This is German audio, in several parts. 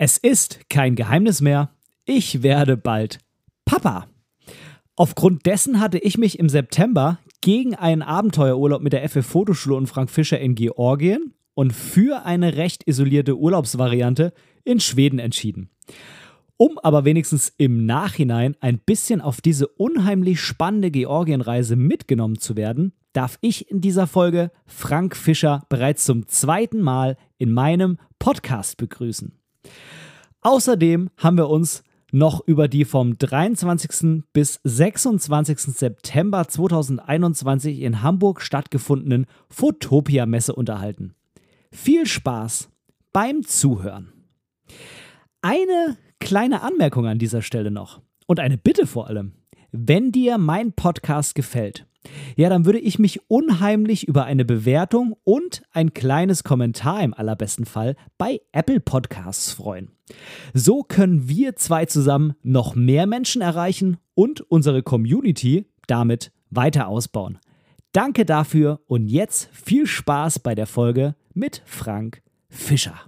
Es ist kein Geheimnis mehr, ich werde bald Papa. Aufgrund dessen hatte ich mich im September gegen einen Abenteuerurlaub mit der FF Fotoschule und Frank Fischer in Georgien und für eine recht isolierte Urlaubsvariante in Schweden entschieden. Um aber wenigstens im Nachhinein ein bisschen auf diese unheimlich spannende Georgienreise mitgenommen zu werden, darf ich in dieser Folge Frank Fischer bereits zum zweiten Mal in meinem Podcast begrüßen. Außerdem haben wir uns noch über die vom 23. bis 26. September 2021 in Hamburg stattgefundenen Fotopia-Messe unterhalten. Viel Spaß beim Zuhören. Eine kleine Anmerkung an dieser Stelle noch und eine Bitte vor allem. Wenn dir mein Podcast gefällt, ja, dann würde ich mich unheimlich über eine Bewertung und ein kleines Kommentar im allerbesten Fall bei Apple Podcasts freuen. So können wir zwei zusammen noch mehr Menschen erreichen und unsere Community damit weiter ausbauen. Danke dafür und jetzt viel Spaß bei der Folge mit Frank Fischer.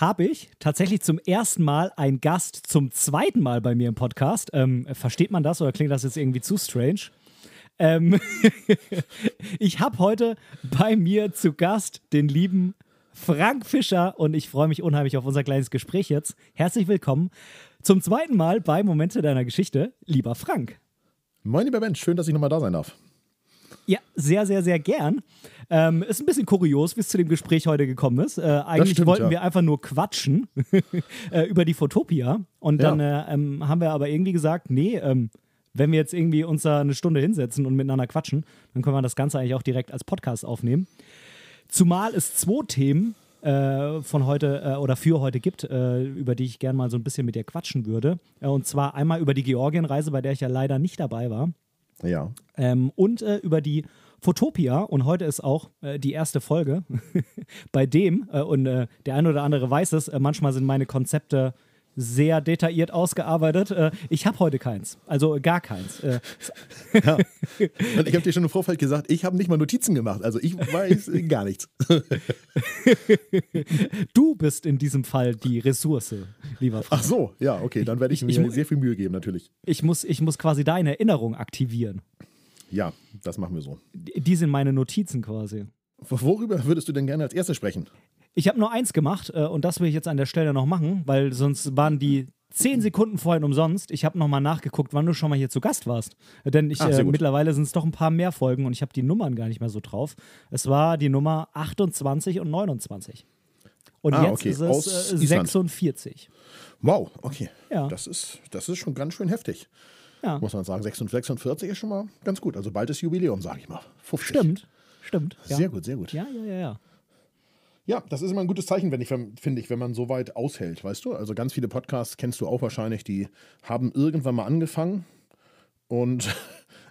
habe ich tatsächlich zum ersten Mal einen Gast zum zweiten Mal bei mir im Podcast. Ähm, versteht man das oder klingt das jetzt irgendwie zu strange? Ähm ich habe heute bei mir zu Gast den lieben Frank Fischer und ich freue mich unheimlich auf unser kleines Gespräch jetzt. Herzlich willkommen zum zweiten Mal bei Momente deiner Geschichte, lieber Frank. Moin, lieber Mensch, schön, dass ich nochmal da sein darf. Ja, sehr, sehr, sehr gern. Ähm, ist ein bisschen kurios, wie es zu dem Gespräch heute gekommen ist. Äh, eigentlich stimmt, wollten ja. wir einfach nur quatschen äh, über die Fotopia. Und dann ja. äh, ähm, haben wir aber irgendwie gesagt, nee, ähm, wenn wir jetzt irgendwie uns da eine Stunde hinsetzen und miteinander quatschen, dann können wir das Ganze eigentlich auch direkt als Podcast aufnehmen. Zumal es zwei Themen äh, von heute äh, oder für heute gibt, äh, über die ich gerne mal so ein bisschen mit dir quatschen würde. Äh, und zwar einmal über die Georgienreise, bei der ich ja leider nicht dabei war. Ja. Ähm, und äh, über die Fotopia und heute ist auch äh, die erste Folge bei dem äh, und äh, der eine oder andere weiß es, äh, manchmal sind meine Konzepte sehr detailliert ausgearbeitet. Äh, ich habe heute keins, also gar keins. Äh, ja. Und ich habe dir schon im Vorfeld gesagt, ich habe nicht mal Notizen gemacht, also ich weiß gar nichts. du bist in diesem Fall die Ressource, lieber Frank. Ach so, ja, okay, dann werde ich, ich mir sehr viel Mühe geben, natürlich. Ich muss, ich muss quasi deine Erinnerung aktivieren. Ja, das machen wir so. Die sind meine Notizen quasi. Worüber würdest du denn gerne als erstes sprechen? Ich habe nur eins gemacht äh, und das will ich jetzt an der Stelle noch machen, weil sonst waren die zehn Sekunden vorhin umsonst. Ich habe nochmal nachgeguckt, wann du schon mal hier zu Gast warst. Denn ich, Ach, äh, mittlerweile sind es doch ein paar mehr Folgen und ich habe die Nummern gar nicht mehr so drauf. Es war die Nummer 28 und 29. Und ah, jetzt okay. ist es äh, 46. Wow, okay. Ja. Das, ist, das ist schon ganz schön heftig. Ja. Muss man sagen, 46 ist schon mal ganz gut. Also bald ist Jubiläum, sage ich mal. 50. Stimmt, stimmt. Sehr ja. gut, sehr gut. Ja, ja, ja, ja. Ja, das ist immer ein gutes Zeichen, wenn ich, finde ich, wenn man so weit aushält, weißt du? Also ganz viele Podcasts kennst du auch wahrscheinlich, die haben irgendwann mal angefangen und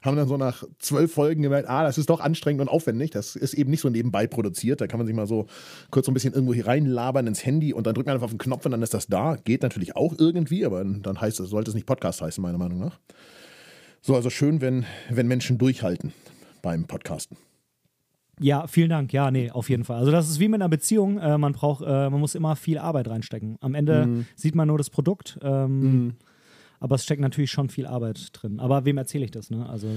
haben dann so nach zwölf Folgen gemerkt, ah, das ist doch anstrengend und aufwendig. Das ist eben nicht so nebenbei produziert. Da kann man sich mal so kurz so ein bisschen irgendwo hier reinlabern ins Handy und dann drückt man einfach auf den Knopf und dann ist das da. Geht natürlich auch irgendwie, aber dann heißt es, sollte es nicht Podcast heißen, meiner Meinung nach. So, also schön, wenn, wenn Menschen durchhalten beim Podcasten. Ja, vielen Dank. Ja, nee, auf jeden Fall. Also das ist wie mit einer Beziehung. Äh, man braucht, äh, man muss immer viel Arbeit reinstecken. Am Ende mhm. sieht man nur das Produkt, ähm, mhm. Aber es steckt natürlich schon viel Arbeit drin. Aber wem erzähle ich das? Ne? Also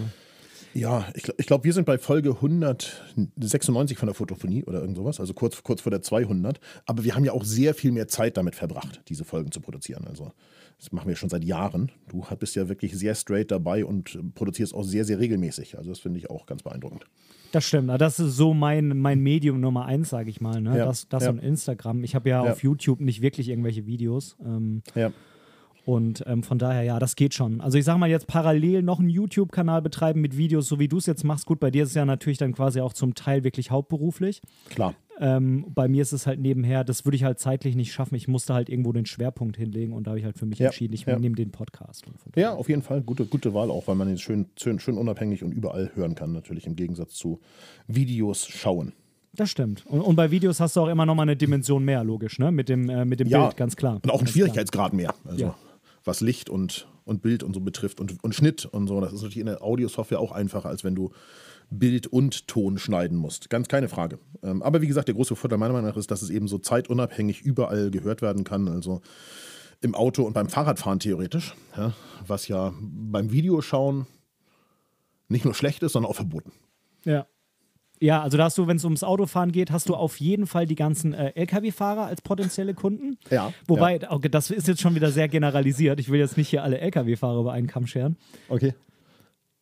ja, ich, ich glaube, wir sind bei Folge 196 von der Fotophonie oder irgend sowas, also kurz, kurz vor der 200. Aber wir haben ja auch sehr viel mehr Zeit damit verbracht, diese Folgen zu produzieren. Also das machen wir schon seit Jahren. Du bist ja wirklich sehr straight dabei und produzierst auch sehr, sehr regelmäßig. Also das finde ich auch ganz beeindruckend. Das stimmt. Das ist so mein, mein Medium Nummer eins, sage ich mal. Ne? Ja, das das ja. und Instagram. Ich habe ja, ja, auf YouTube nicht wirklich irgendwelche Videos. Ähm, ja. Und ähm, von daher, ja, das geht schon. Also ich sag mal jetzt parallel noch einen YouTube-Kanal betreiben mit Videos, so wie du es jetzt machst. Gut, bei dir ist es ja natürlich dann quasi auch zum Teil wirklich hauptberuflich. Klar. Ähm, bei mir ist es halt nebenher, das würde ich halt zeitlich nicht schaffen. Ich musste halt irgendwo den Schwerpunkt hinlegen und da habe ich halt für mich Ja, entschieden, ich ja. nehme den Podcast. Ja, auf jeden Fall. Gute, gute Wahl auch, weil man ihn schön, schön, schön unabhängig und überall hören kann, natürlich im Gegensatz zu Videos schauen. Das stimmt. Und, und bei Videos hast du auch immer noch mal eine Dimension mehr, logisch, ne? Mit dem, äh, mit dem Ja, Bild, ganz klar. Und auch einen Schwierigkeitsgrad mehr. Also Ja. Was Licht und, und Bild und so betrifft und, und Schnitt und so. Das ist natürlich in der Audiosoftware auch einfacher, als wenn du Bild und Ton schneiden musst. Ganz keine Frage. Ähm, aber wie gesagt, der große Vorteil meiner Meinung nach ist, dass es eben so zeitunabhängig überall gehört werden kann. Also im Auto und beim Fahrradfahren theoretisch. Ja, was ja beim Videoschauen nicht nur schlecht ist, sondern auch verboten. Ja. Ja, also da hast du, wenn es ums Autofahren geht, hast du auf jeden Fall die ganzen äh, Lkw-Fahrer als potenzielle Kunden. Ja, Wobei, okay, das ist jetzt schon wieder sehr generalisiert. Ich will jetzt nicht hier alle Lkw-Fahrer über einen Kamm scheren. Okay.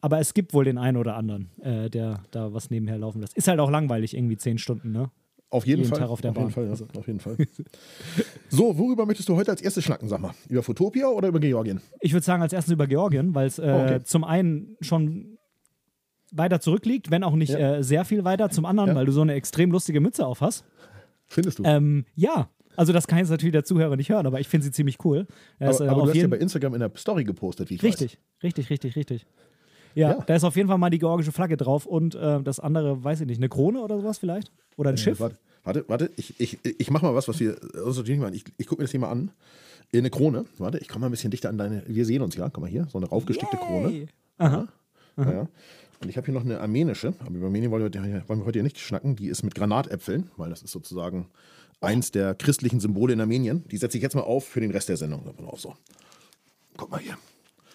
Aber es gibt wohl den einen oder anderen, äh, der da was nebenher laufen lässt. Ist halt auch langweilig, irgendwie zehn Stunden, ne? Auf jeden Jeden Fall. Tag auf der jeden Bahn. Fall, ja. Also. Auf jeden Fall. so, worüber möchtest du heute als erstes schnacken, sag mal? Über Fotopia oder über Georgien? Ich würde sagen, als erstes über Georgien, weil es äh, Oh, okay. zum einen schon weiter zurückliegt, wenn auch nicht Ja. äh, sehr viel weiter. Zum anderen, Ja. weil du so eine extrem lustige Mütze auf hast. Findest du? Ähm, ja, also das kann jetzt natürlich der Zuhörer nicht hören, aber ich finde sie ziemlich cool. Er aber äh, aber auf du hast ja bei Instagram in der Story gepostet, wie ich Richtig, richtig, richtig, richtig. Ja, Ja. da ist auf jeden Fall mal die georgische Flagge drauf und äh, das andere, weiß ich nicht, eine Krone oder sowas vielleicht? Oder ein weiß. Schiff? Warte, warte, warte. Ich, ich, ich mach mal was, was wir natürlich nicht machen. Ich, ich gucke mir das hier mal an. Eine Krone. Warte, ich komme mal ein bisschen dichter an deine. Wir sehen uns ja. Guck mal hier. So eine raufgestickte Krone. Yay. Aha. Ja, ja. Und ich habe hier noch eine armenische. Aber über Armenien wollen wir, heute- heute nicht schnacken. Die ist mit Granatäpfeln, weil das ist sozusagen eins der christlichen Symbole in Armenien. Die setze ich jetzt mal auf für den Rest der Sendung. Auf, so. Guck mal hier.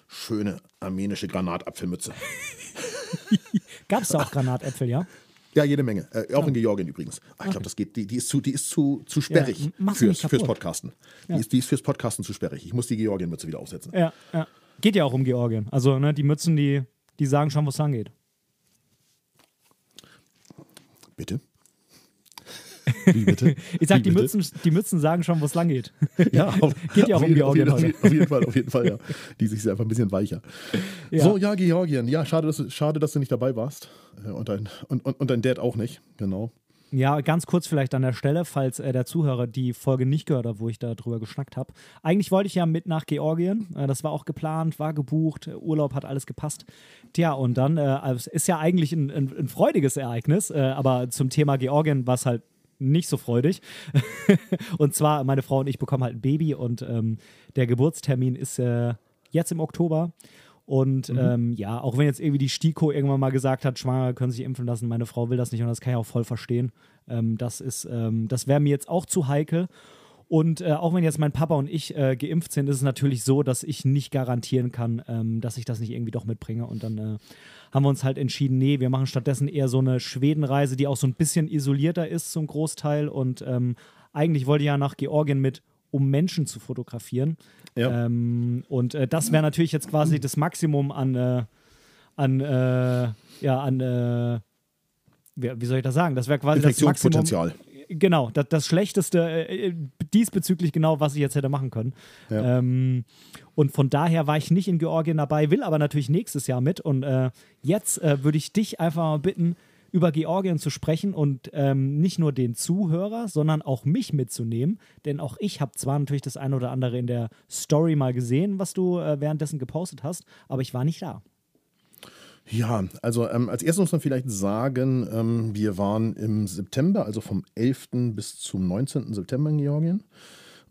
Schöne armenische Granatapfelmütze. Gab es da auch Granatäpfel, ja? Ja, jede Menge. Äh, auch in Georgien übrigens. Ah, ich glaube, das geht. Die, die ist zu, die ist zu, zu sperrig Ja, fürs, fürs. Podcasten. Die, ist, die ist fürs Podcasten zu sperrig. Ich muss die Georgien-Mütze wieder aufsetzen. Ja, ja. Geht ja auch um Georgien. Also, ne, die Mützen, die, die sagen schon, wo es lang geht. Bitte? Wie bitte? Ich sag, Wie die bitte? Mützen, die Mützen sagen schon, wo es lang geht. Ja, auf, Geht ja auch um Georgien auf, heute. jeden, auf jeden Fall, auf jeden Fall, ja. Die sich einfach ein bisschen weicher. Ja. So, ja, Georgien. Ja, schade, dass, du- schade, dass du nicht dabei warst. Äh, Und dein, und, und, und dein Dad auch nicht, genau. Ja, ganz kurz vielleicht an der Stelle, falls äh, der Zuhörer die Folge nicht gehört hat, wo ich da drüber geschnackt habe. Eigentlich wollte ich ja mit nach Georgien. Äh, das war auch geplant, war gebucht, Urlaub hat alles gepasst. Tja, und dann, äh, es ist ja eigentlich ein, ein, ein freudiges Ereignis, äh, aber zum Thema Georgien war es halt nicht so freudig. und zwar, meine Frau und ich bekommen halt ein Baby und ähm, der Geburtstermin ist äh, jetzt im Oktober. Und ähm, ja, auch wenn jetzt irgendwie die STIKO irgendwann mal gesagt hat, Schwangere können sich impfen lassen, meine Frau will das nicht und das kann ich auch voll verstehen. Ähm, das ist, ähm, das wäre mir jetzt auch zu heikel. Und äh, auch wenn jetzt mein Papa und ich äh, geimpft sind, ist es natürlich so, dass ich nicht garantieren kann, ähm, dass ich das nicht irgendwie doch mitbringe. Und dann äh, haben wir uns halt entschieden, nee, wir machen stattdessen eher so eine Schwedenreise, die auch so ein bisschen isolierter ist zum Großteil. Und ähm, eigentlich wollte ich ja nach Georgien mit, um Menschen zu fotografieren. Ja. Ähm, und äh, das wäre natürlich jetzt quasi das Maximum an, äh, an, äh, ja, an, äh, wie, soll ich das sagen? Das wäre quasi das Maximum. Genau, das, das Schlechteste äh, diesbezüglich genau, was ich jetzt hätte machen können. Ja. Ähm, und von daher war ich nicht in Georgien dabei, will aber natürlich nächstes Jahr mit. Und äh, jetzt äh, würde ich dich einfach mal bitten, über Georgien zu sprechen und ähm, nicht nur den Zuhörer, sondern auch mich mitzunehmen. Denn auch ich habe zwar natürlich das eine oder andere in der Story mal gesehen, was du äh, währenddessen gepostet hast, aber ich war nicht da. Ja, also ähm, als erstes muss man vielleicht sagen, ähm, wir waren im September, also vom 11. bis zum 19. September in Georgien.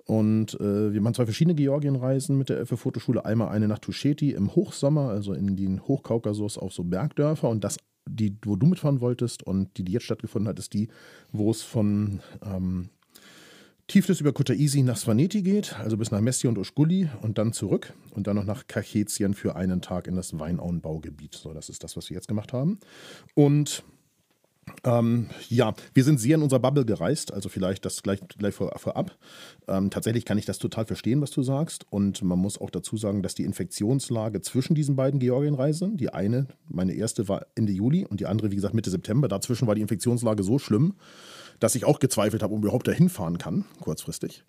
Und äh, wir machen zwei verschiedene Georgienreisen mit der FF Fotoschule. Einmal eine nach Tusheti im Hochsommer, also in den Hochkaukasus auf so Bergdörfer. Und das, die, wo du mitfahren wolltest und die, die jetzt stattgefunden hat, ist die, wo es von ähm, Tiflis über Kutaisi nach Svaneti geht, also bis nach Messi und Uschguli und dann zurück und dann noch nach Kachetien für einen Tag in das Weinauenbaugebiet. So, das ist das, was wir jetzt gemacht haben. Und ähm, ja, wir sind sehr in unserer Bubble gereist, also vielleicht das gleich, gleich vor, vorab. Ähm, tatsächlich kann ich das total verstehen, was du sagst. Und man muss auch dazu sagen, dass die Infektionslage zwischen diesen beiden Georgienreisen, die eine, meine erste war Ende Juli und die andere, wie gesagt, Mitte September, dazwischen war die Infektionslage so schlimm, dass ich auch gezweifelt habe, ob ich überhaupt dahin fahren kann, kurzfristig.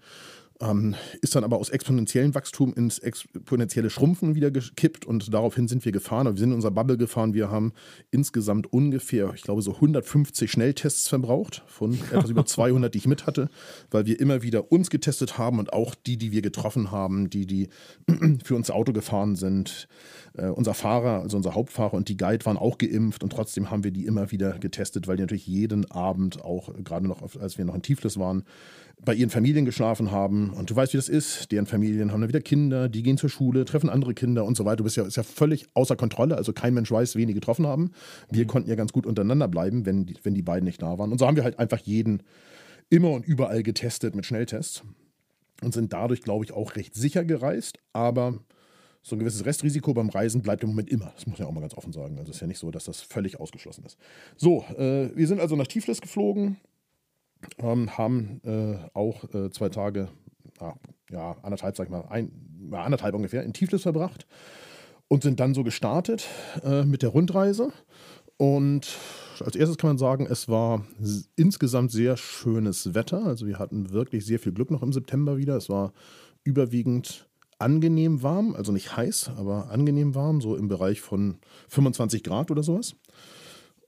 Ähm, ist dann aber aus exponentiellem Wachstum ins exponentielle Schrumpfen wieder gekippt und daraufhin sind wir gefahren. Wir sind in unserer Bubble gefahren. Wir haben insgesamt ungefähr, ich glaube, so 150 Schnelltests verbraucht von etwas über 200, die ich mit hatte, weil wir immer wieder uns getestet haben und auch die, die wir getroffen haben, die, die für uns Auto gefahren sind. Äh, unser Fahrer, also unser Hauptfahrer und die Guide waren auch geimpft und trotzdem haben wir die immer wieder getestet, weil die natürlich jeden Abend auch, gerade noch, als wir noch in Tiflis waren, bei ihren Familien geschlafen haben. Und du weißt, wie das ist. Deren Familien haben dann wieder Kinder, die gehen zur Schule, treffen andere Kinder und so weiter. Du bist ja, ist ja völlig außer Kontrolle. Also kein Mensch weiß, wen die getroffen haben. Wir mhm. konnten ja ganz gut untereinander bleiben, wenn die, wenn die beiden nicht da waren. Und so haben wir halt einfach jeden immer und überall getestet mit Schnelltests und sind dadurch, glaube ich, auch recht sicher gereist. Aber so ein gewisses Restrisiko beim Reisen bleibt im Moment immer. Das muss man ja auch mal ganz offen sagen. Also es ist ja nicht so, dass das völlig ausgeschlossen ist. So, äh, wir sind also nach Tiflis geflogen ähm, haben äh, auch äh, zwei Tage, ah, ja, anderthalb, sag ich mal, ein, anderthalb ungefähr in Tiflis verbracht und sind dann so gestartet äh, mit der Rundreise. Und als erstes kann man sagen, es war insgesamt sehr schönes Wetter. Also wir hatten wirklich sehr viel Glück noch im September wieder. Es war überwiegend angenehm warm, also nicht heiß, aber angenehm warm, so im Bereich von 25 Grad oder sowas.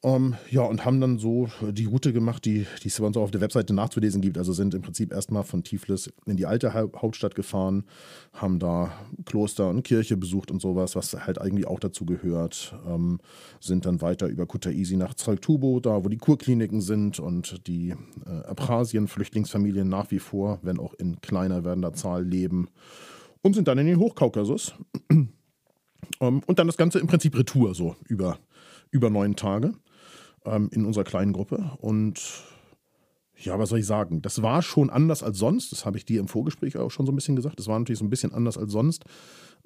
Um, ähm, ja, und haben dann so die Route gemacht, die, die es bei uns auch auf der Webseite nachzulesen gibt. Also sind im Prinzip erstmal von Tiflis in die alte Hauptstadt gefahren, haben da Kloster und Kirche besucht und sowas, was halt eigentlich auch dazu gehört. Ähm, sind dann weiter über Kutaisi nach Zaltubo, da wo die Kurkliniken sind und die äh, Abchasien-Flüchtlingsfamilien nach wie vor, wenn auch in kleiner werdender Zahl, leben. Und sind dann in den Hochkaukasus. um, ähm, und dann das Ganze im Prinzip Retour, so über, über neun Tage ähm, in unserer kleinen Gruppe. Und ja, was soll ich sagen? Das war schon anders als sonst. Das habe ich dir im Vorgespräch auch schon so ein bisschen gesagt. Das war natürlich so ein bisschen anders als sonst.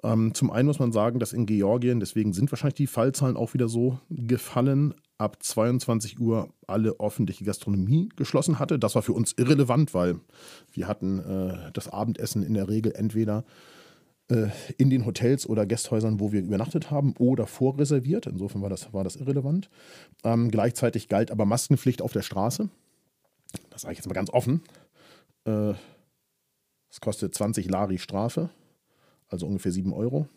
Ähm, zum einen muss man sagen, dass in Georgien, deswegen sind wahrscheinlich die Fallzahlen auch wieder so gefallen, ab 22 Uhr alle öffentliche Gastronomie geschlossen hatte. Das war für uns irrelevant, weil wir hatten äh, das Abendessen in der Regel entweder in den Hotels oder Gästhäusern, wo wir übernachtet haben oder vorreserviert. Insofern war das, war das irrelevant. Ähm, gleichzeitig galt aber Maskenpflicht auf der Straße. Das sage ich jetzt mal ganz offen. Äh, es äh, kostet 20 Lari Strafe, also ungefähr 7 Euro.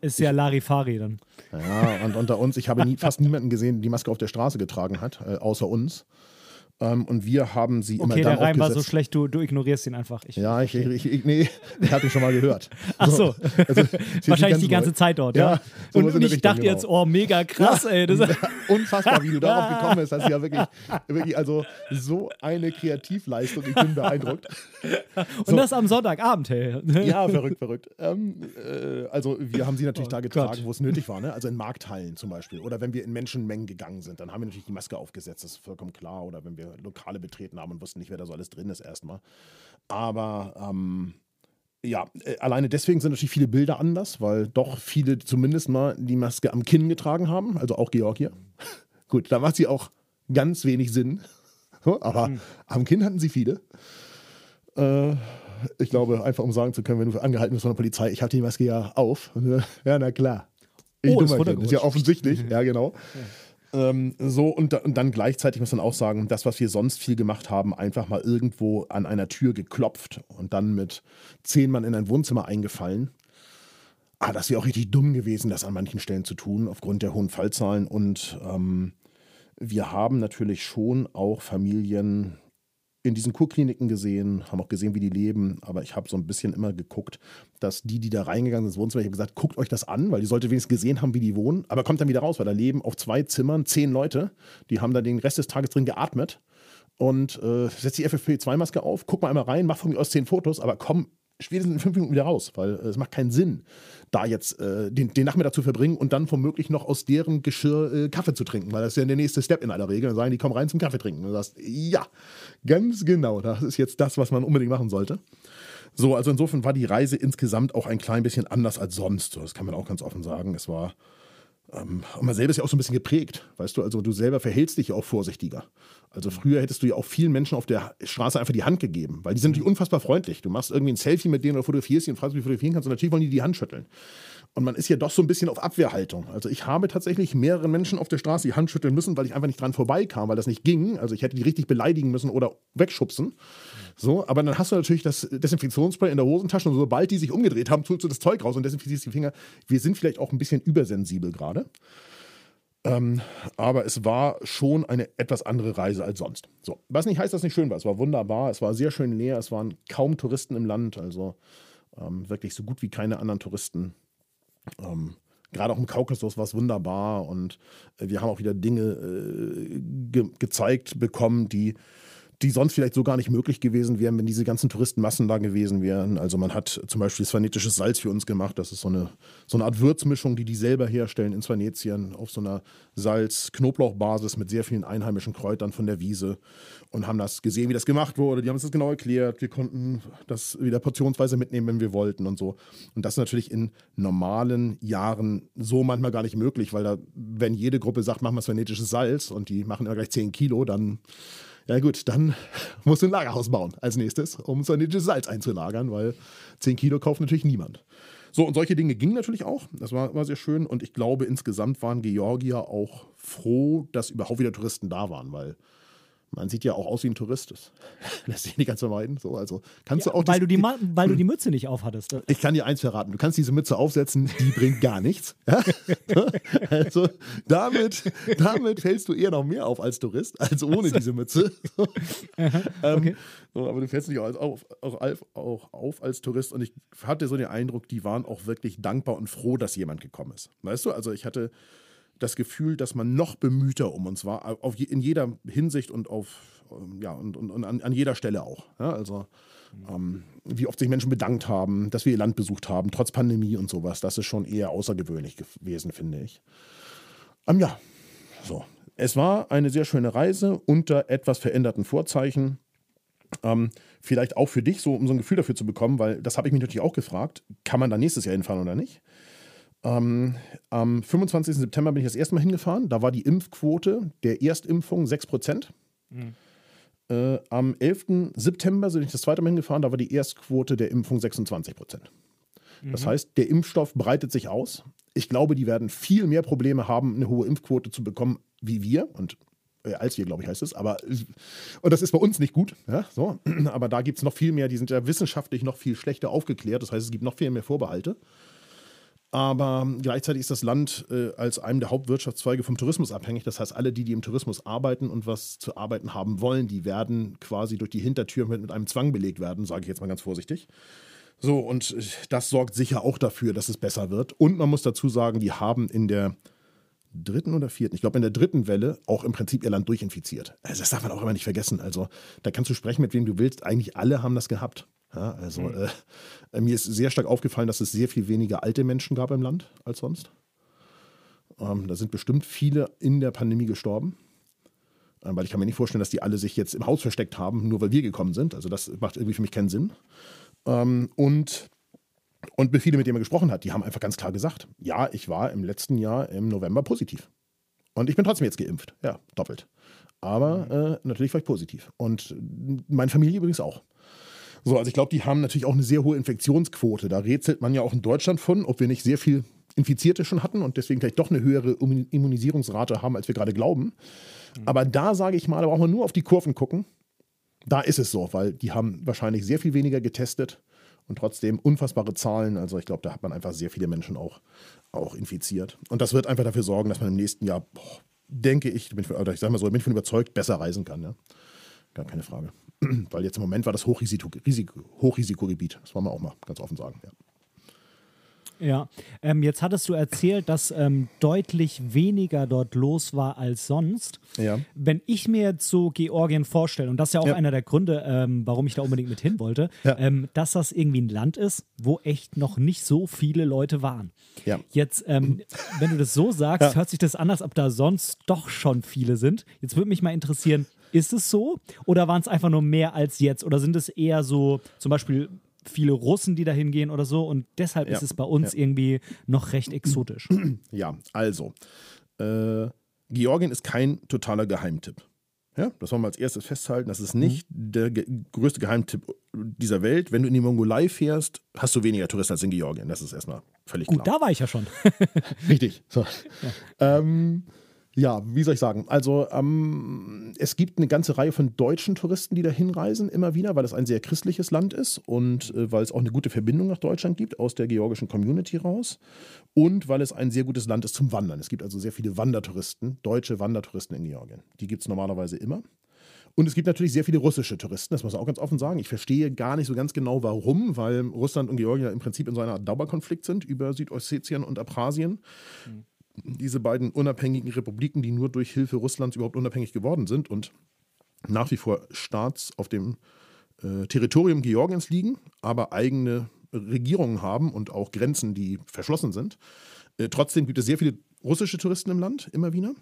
Ist ja Larifari dann. Ja, und unter uns, ich habe nie, fast niemanden gesehen, der die Maske auf der Straße getragen hat, äh, außer uns. Ähm, und wir haben sie okay, immer dann Okay, der Reim war so schlecht, du, du ignorierst ihn einfach. Ich, ja, ich, ich, ich, nee, ich habe ihn schon mal gehört. Ach so. Also, Wahrscheinlich die ganze neu. Zeit dort, ja. ja. So und, und ich dachte genau. jetzt, oh, mega krass, ja. ey. Das Unfassbar, wie du darauf gekommen bist. Das ist ja wirklich, wirklich also so eine Kreativleistung. Ich bin beeindruckt. Und so. das am Sonntagabend, hey. Ja, verrückt, verrückt. Ähm, äh, also wir haben sie natürlich oh, da getragen, wo es nötig war. Ne? Also in Markthallen zum Beispiel. Oder wenn wir in Menschenmengen gegangen sind, dann haben wir natürlich die Maske aufgesetzt. Das ist vollkommen klar. Oder wenn wir Lokale betreten haben und wussten nicht, wer da so alles drin ist erstmal. Aber ähm, ja, äh, alleine deswegen sind natürlich viele Bilder anders, weil doch viele zumindest mal die Maske am Kinn getragen haben, also auch Georgier. Gut, da macht sie auch ganz wenig Sinn. Aber mhm. am Kinn hatten sie viele. Äh, ich glaube, einfach um sagen zu können, wenn du angehalten wirst von der Polizei, ich habe die Maske ja auf. Ja, na klar. Ich oh, ist, ist ja offensichtlich. ja, genau. Ja. Ähm, so, und, und, dann gleichzeitig muss man auch sagen, das, was wir sonst viel gemacht haben, einfach mal irgendwo an einer Tür geklopft und dann mit zehn Mann in ein Wohnzimmer eingefallen. Ah, das wäre auch richtig dumm gewesen, das an manchen Stellen zu tun, aufgrund der hohen Fallzahlen. Und ähm, wir haben natürlich schon auch Familien in diesen Kurkliniken gesehen, haben auch gesehen, wie die leben, aber ich habe so ein bisschen immer geguckt, dass die, die da reingegangen sind Wohnzimmer, ich habe gesagt, guckt euch das an, weil die sollte wenigstens gesehen haben, wie die wohnen, aber kommt dann wieder raus, weil da leben auf zwei Zimmern zehn Leute, die haben da den Rest des Tages drin geatmet und äh, setzt die FFP2-Maske auf, guck mal einmal rein, mach von mir aus zehn Fotos, aber komm spätestens in fünf Minuten wieder raus, weil äh, es macht keinen Sinn, da jetzt äh, den, den, Nachmittag zu verbringen und dann womöglich noch aus deren Geschirr äh, Kaffee zu trinken, weil das ist ja der nächste Step in aller Regel. Dann sagen die, komm rein zum Kaffee trinken. Und du sagst, ja, ganz genau, das ist jetzt das, was man unbedingt machen sollte. So, also insofern war die Reise insgesamt auch ein klein bisschen anders als sonst. Das kann man auch ganz offen sagen. Es war und man selber ist ja auch so ein bisschen geprägt, weißt du, also du selber verhältst dich ja auch vorsichtiger. Also früher hättest du ja auch vielen Menschen auf der Straße einfach die Hand gegeben, weil die sind natürlich unfassbar freundlich. Du machst irgendwie ein Selfie mit denen oder fotografierst sie und fragst, wie du fotografieren kannst und natürlich wollen die die Hand schütteln. Und man ist ja doch so ein bisschen auf Abwehrhaltung. Also ich habe tatsächlich mehreren Menschen auf der Straße die Hand schütteln müssen, weil ich einfach nicht dran vorbeikam, weil das nicht ging. Also ich hätte die richtig beleidigen müssen oder wegschubsen. So, aber dann hast du natürlich das Desinfektionsspray in der Hosentasche und sobald die sich umgedreht haben, tust du das Zeug raus und desinfizierst die Finger. Wir sind vielleicht auch ein bisschen übersensibel gerade. Ähm, aber es war schon eine etwas andere Reise als sonst. So, was nicht heißt, dass es nicht schön war. Es war wunderbar, es war sehr schön leer, es waren kaum Touristen im Land, also ähm, wirklich so gut wie keine anderen Touristen. Ähm, Gerade auch im Kaukasus war es wunderbar und äh, wir haben auch wieder Dinge äh, ge gezeigt bekommen, die die sonst vielleicht so gar nicht möglich gewesen wären, wenn diese ganzen Touristenmassen da gewesen wären. Also man hat zum Beispiel svanetisches Salz für uns gemacht. Das ist so eine, so eine Art Würzmischung, die die selber herstellen in Svanetien auf so einer Salz-Knoblauch-Basis mit sehr vielen einheimischen Kräutern von der Wiese und haben das gesehen, wie das gemacht wurde. Die haben uns das genau erklärt. Wir konnten das wieder portionsweise mitnehmen, wenn wir wollten und so. Und das ist natürlich in normalen Jahren so manchmal gar nicht möglich, weil da, wenn jede Gruppe sagt, machen wir svanetisches Salz und die machen immer gleich 10 Kilo, dann ja gut, dann musst du ein Lagerhaus bauen als nächstes, um sanitisches Salz einzulagern, weil 10 Kilo kauft natürlich niemand. So, und solche Dinge gingen natürlich auch. Das war, war sehr schön. Und ich glaube, insgesamt waren Georgier auch froh, dass überhaupt wieder Touristen da waren, weil man sieht ja auch aus wie ein Tourist. Das lässt sich nicht ganz vermeiden. So, also kannst ja, du auch weil, du die weil du die Mütze nicht aufhattest. Ich kann dir eins verraten. Du kannst diese Mütze aufsetzen, die bringt gar nichts. Ja? Also damit, damit fällst du eher noch mehr auf als Tourist, als ohne diese Mütze. ähm, okay. so, aber du fällst nicht auf, auch, auch auf als Tourist. Und ich hatte so den Eindruck, die waren auch wirklich dankbar und froh, dass jemand gekommen ist. Weißt du, also ich hatte das Gefühl, dass man noch bemühter um uns war, auf, in jeder Hinsicht und auf ähm, ja und, und, und an, an, jeder Stelle auch. Ja, also ähm, wie oft sich Menschen bedankt haben, dass wir ihr Land besucht haben, trotz Pandemie und sowas, das ist schon eher außergewöhnlich gewesen, finde ich. Ähm, ja, so. Es war eine sehr schöne Reise unter etwas veränderten Vorzeichen. Ähm, vielleicht auch für dich, so um so ein Gefühl dafür zu bekommen, weil das habe ich mich natürlich auch gefragt, kann man da nächstes Jahr hinfahren oder nicht? Ähm, am 25. September bin ich das erste Mal hingefahren. Da war die Impfquote der Erstimpfung 6%. Mhm. Äh, am 11. September bin ich das zweite Mal hingefahren. Da war die Erstquote der Impfung 26%. Mhm. Das heißt, der Impfstoff breitet sich aus. Ich glaube, die werden viel mehr Probleme haben, eine hohe Impfquote zu bekommen, wie wir. Und äh, als wir, glaube ich, heißt es. Aber und das ist bei uns nicht gut. Ja, so. Aber da gibt es noch viel mehr, die sind ja wissenschaftlich noch viel schlechter aufgeklärt. Das heißt, es gibt noch viel mehr Vorbehalte. Aber gleichzeitig ist das Land äh, als einem der Hauptwirtschaftszweige vom Tourismus abhängig. Das heißt, alle, die, die im Tourismus arbeiten und was zu arbeiten haben wollen, die werden quasi durch die Hintertür mit, mit einem Zwang belegt werden, sage ich jetzt mal ganz vorsichtig. So, und das sorgt sicher auch dafür, dass es besser wird. Und man muss dazu sagen, die haben in der dritten oder vierten, ich glaube in der dritten Welle auch im Prinzip ihr Land durchinfiziert. Also das darf man auch immer nicht vergessen. Also da kannst du sprechen, mit wem du willst. Eigentlich alle haben das gehabt. Ja, also mhm. äh, mir ist sehr stark aufgefallen, dass es sehr viel weniger alte Menschen gab im Land als sonst. Ähm, da sind bestimmt viele in der Pandemie gestorben. Äh, weil ich kann mir nicht vorstellen, dass die alle sich jetzt im Haus versteckt haben, nur weil wir gekommen sind. Also das macht irgendwie für mich keinen Sinn. Ähm, und und viele, mit denen man gesprochen hat, die haben einfach ganz klar gesagt, ja, ich war im letzten Jahr im November positiv. Und ich bin trotzdem jetzt geimpft. Ja, doppelt. Aber mhm. äh, natürlich war ich positiv. Und meine Familie übrigens auch. So, also ich glaube, die haben natürlich auch eine sehr hohe Infektionsquote. Da rätselt man ja auch in Deutschland von, ob wir nicht sehr viel Infizierte schon hatten und deswegen vielleicht doch eine höhere Immunisierungsrate haben, als wir gerade glauben. Mhm. Aber da sage ich mal, da braucht man nur auf die Kurven gucken. Da ist es so, weil die haben wahrscheinlich sehr viel weniger getestet und trotzdem unfassbare Zahlen. Also ich glaube, da hat man einfach sehr viele Menschen auch, auch infiziert. Und das wird einfach dafür sorgen, dass man im nächsten Jahr, boah, denke ich, oder ich sage mal so, bin ich von überzeugt, besser reisen kann. Ja? Gar keine Frage. Weil jetzt im Moment war das Hochrisiko, Risiko, Hochrisikogebiet. Das wollen wir auch mal ganz offen sagen. Ja. Ja, ähm, jetzt hattest du erzählt, dass ähm, deutlich weniger dort los war als sonst. Ja. Wenn ich mir jetzt so Georgien vorstelle, und das ist ja auch ja. einer der Gründe, ähm, warum ich da unbedingt mit hin wollte, ja. Ähm, dass das irgendwie ein Land ist, wo echt noch nicht so viele Leute waren. Ja. Jetzt, ähm, wenn du das so sagst, hört sich das an, als ob da sonst doch schon viele sind. Jetzt würde mich mal interessieren, ist es so? Oder waren es einfach nur mehr als jetzt? Oder sind es eher so zum Beispiel viele Russen, die da hingehen oder so? Und deshalb ja. ist es bei uns ja. irgendwie noch recht exotisch. Ja, also. Äh, Georgien ist kein totaler Geheimtipp. Ja, das wollen wir als erstes festhalten. Das ist nicht mhm. der ge größte Geheimtipp dieser Welt. Wenn du in die Mongolei fährst, hast du weniger Touristen als in Georgien. Das ist erstmal völlig Gut, klar. da war ich ja schon. Richtig. So. Ja. Ähm, Ja, wie soll ich sagen? Also ähm, es gibt eine ganze Reihe von deutschen Touristen, die da hinreisen, immer wieder, weil es ein sehr christliches Land ist und äh, weil es auch eine gute Verbindung nach Deutschland gibt, aus der georgischen Community raus und weil es ein sehr gutes Land ist zum Wandern. Es gibt also sehr viele Wandertouristen, deutsche Wandertouristen in Georgien. Die gibt es normalerweise immer. Und es gibt natürlich sehr viele russische Touristen, das muss man auch ganz offen sagen. Ich verstehe gar nicht so ganz genau, warum, weil Russland und Georgien im Prinzip in so einer Art Dauerkonflikt sind über Südossetien und Abchasien. Mhm diese beiden unabhängigen Republiken, die nur durch Hilfe Russlands überhaupt unabhängig geworden sind und nach wie vor Staats auf dem äh, Territorium Georgiens liegen, aber eigene Regierungen haben und auch Grenzen, die verschlossen sind. Äh, trotzdem gibt es sehr viele russische Touristen im Land, immer wieder.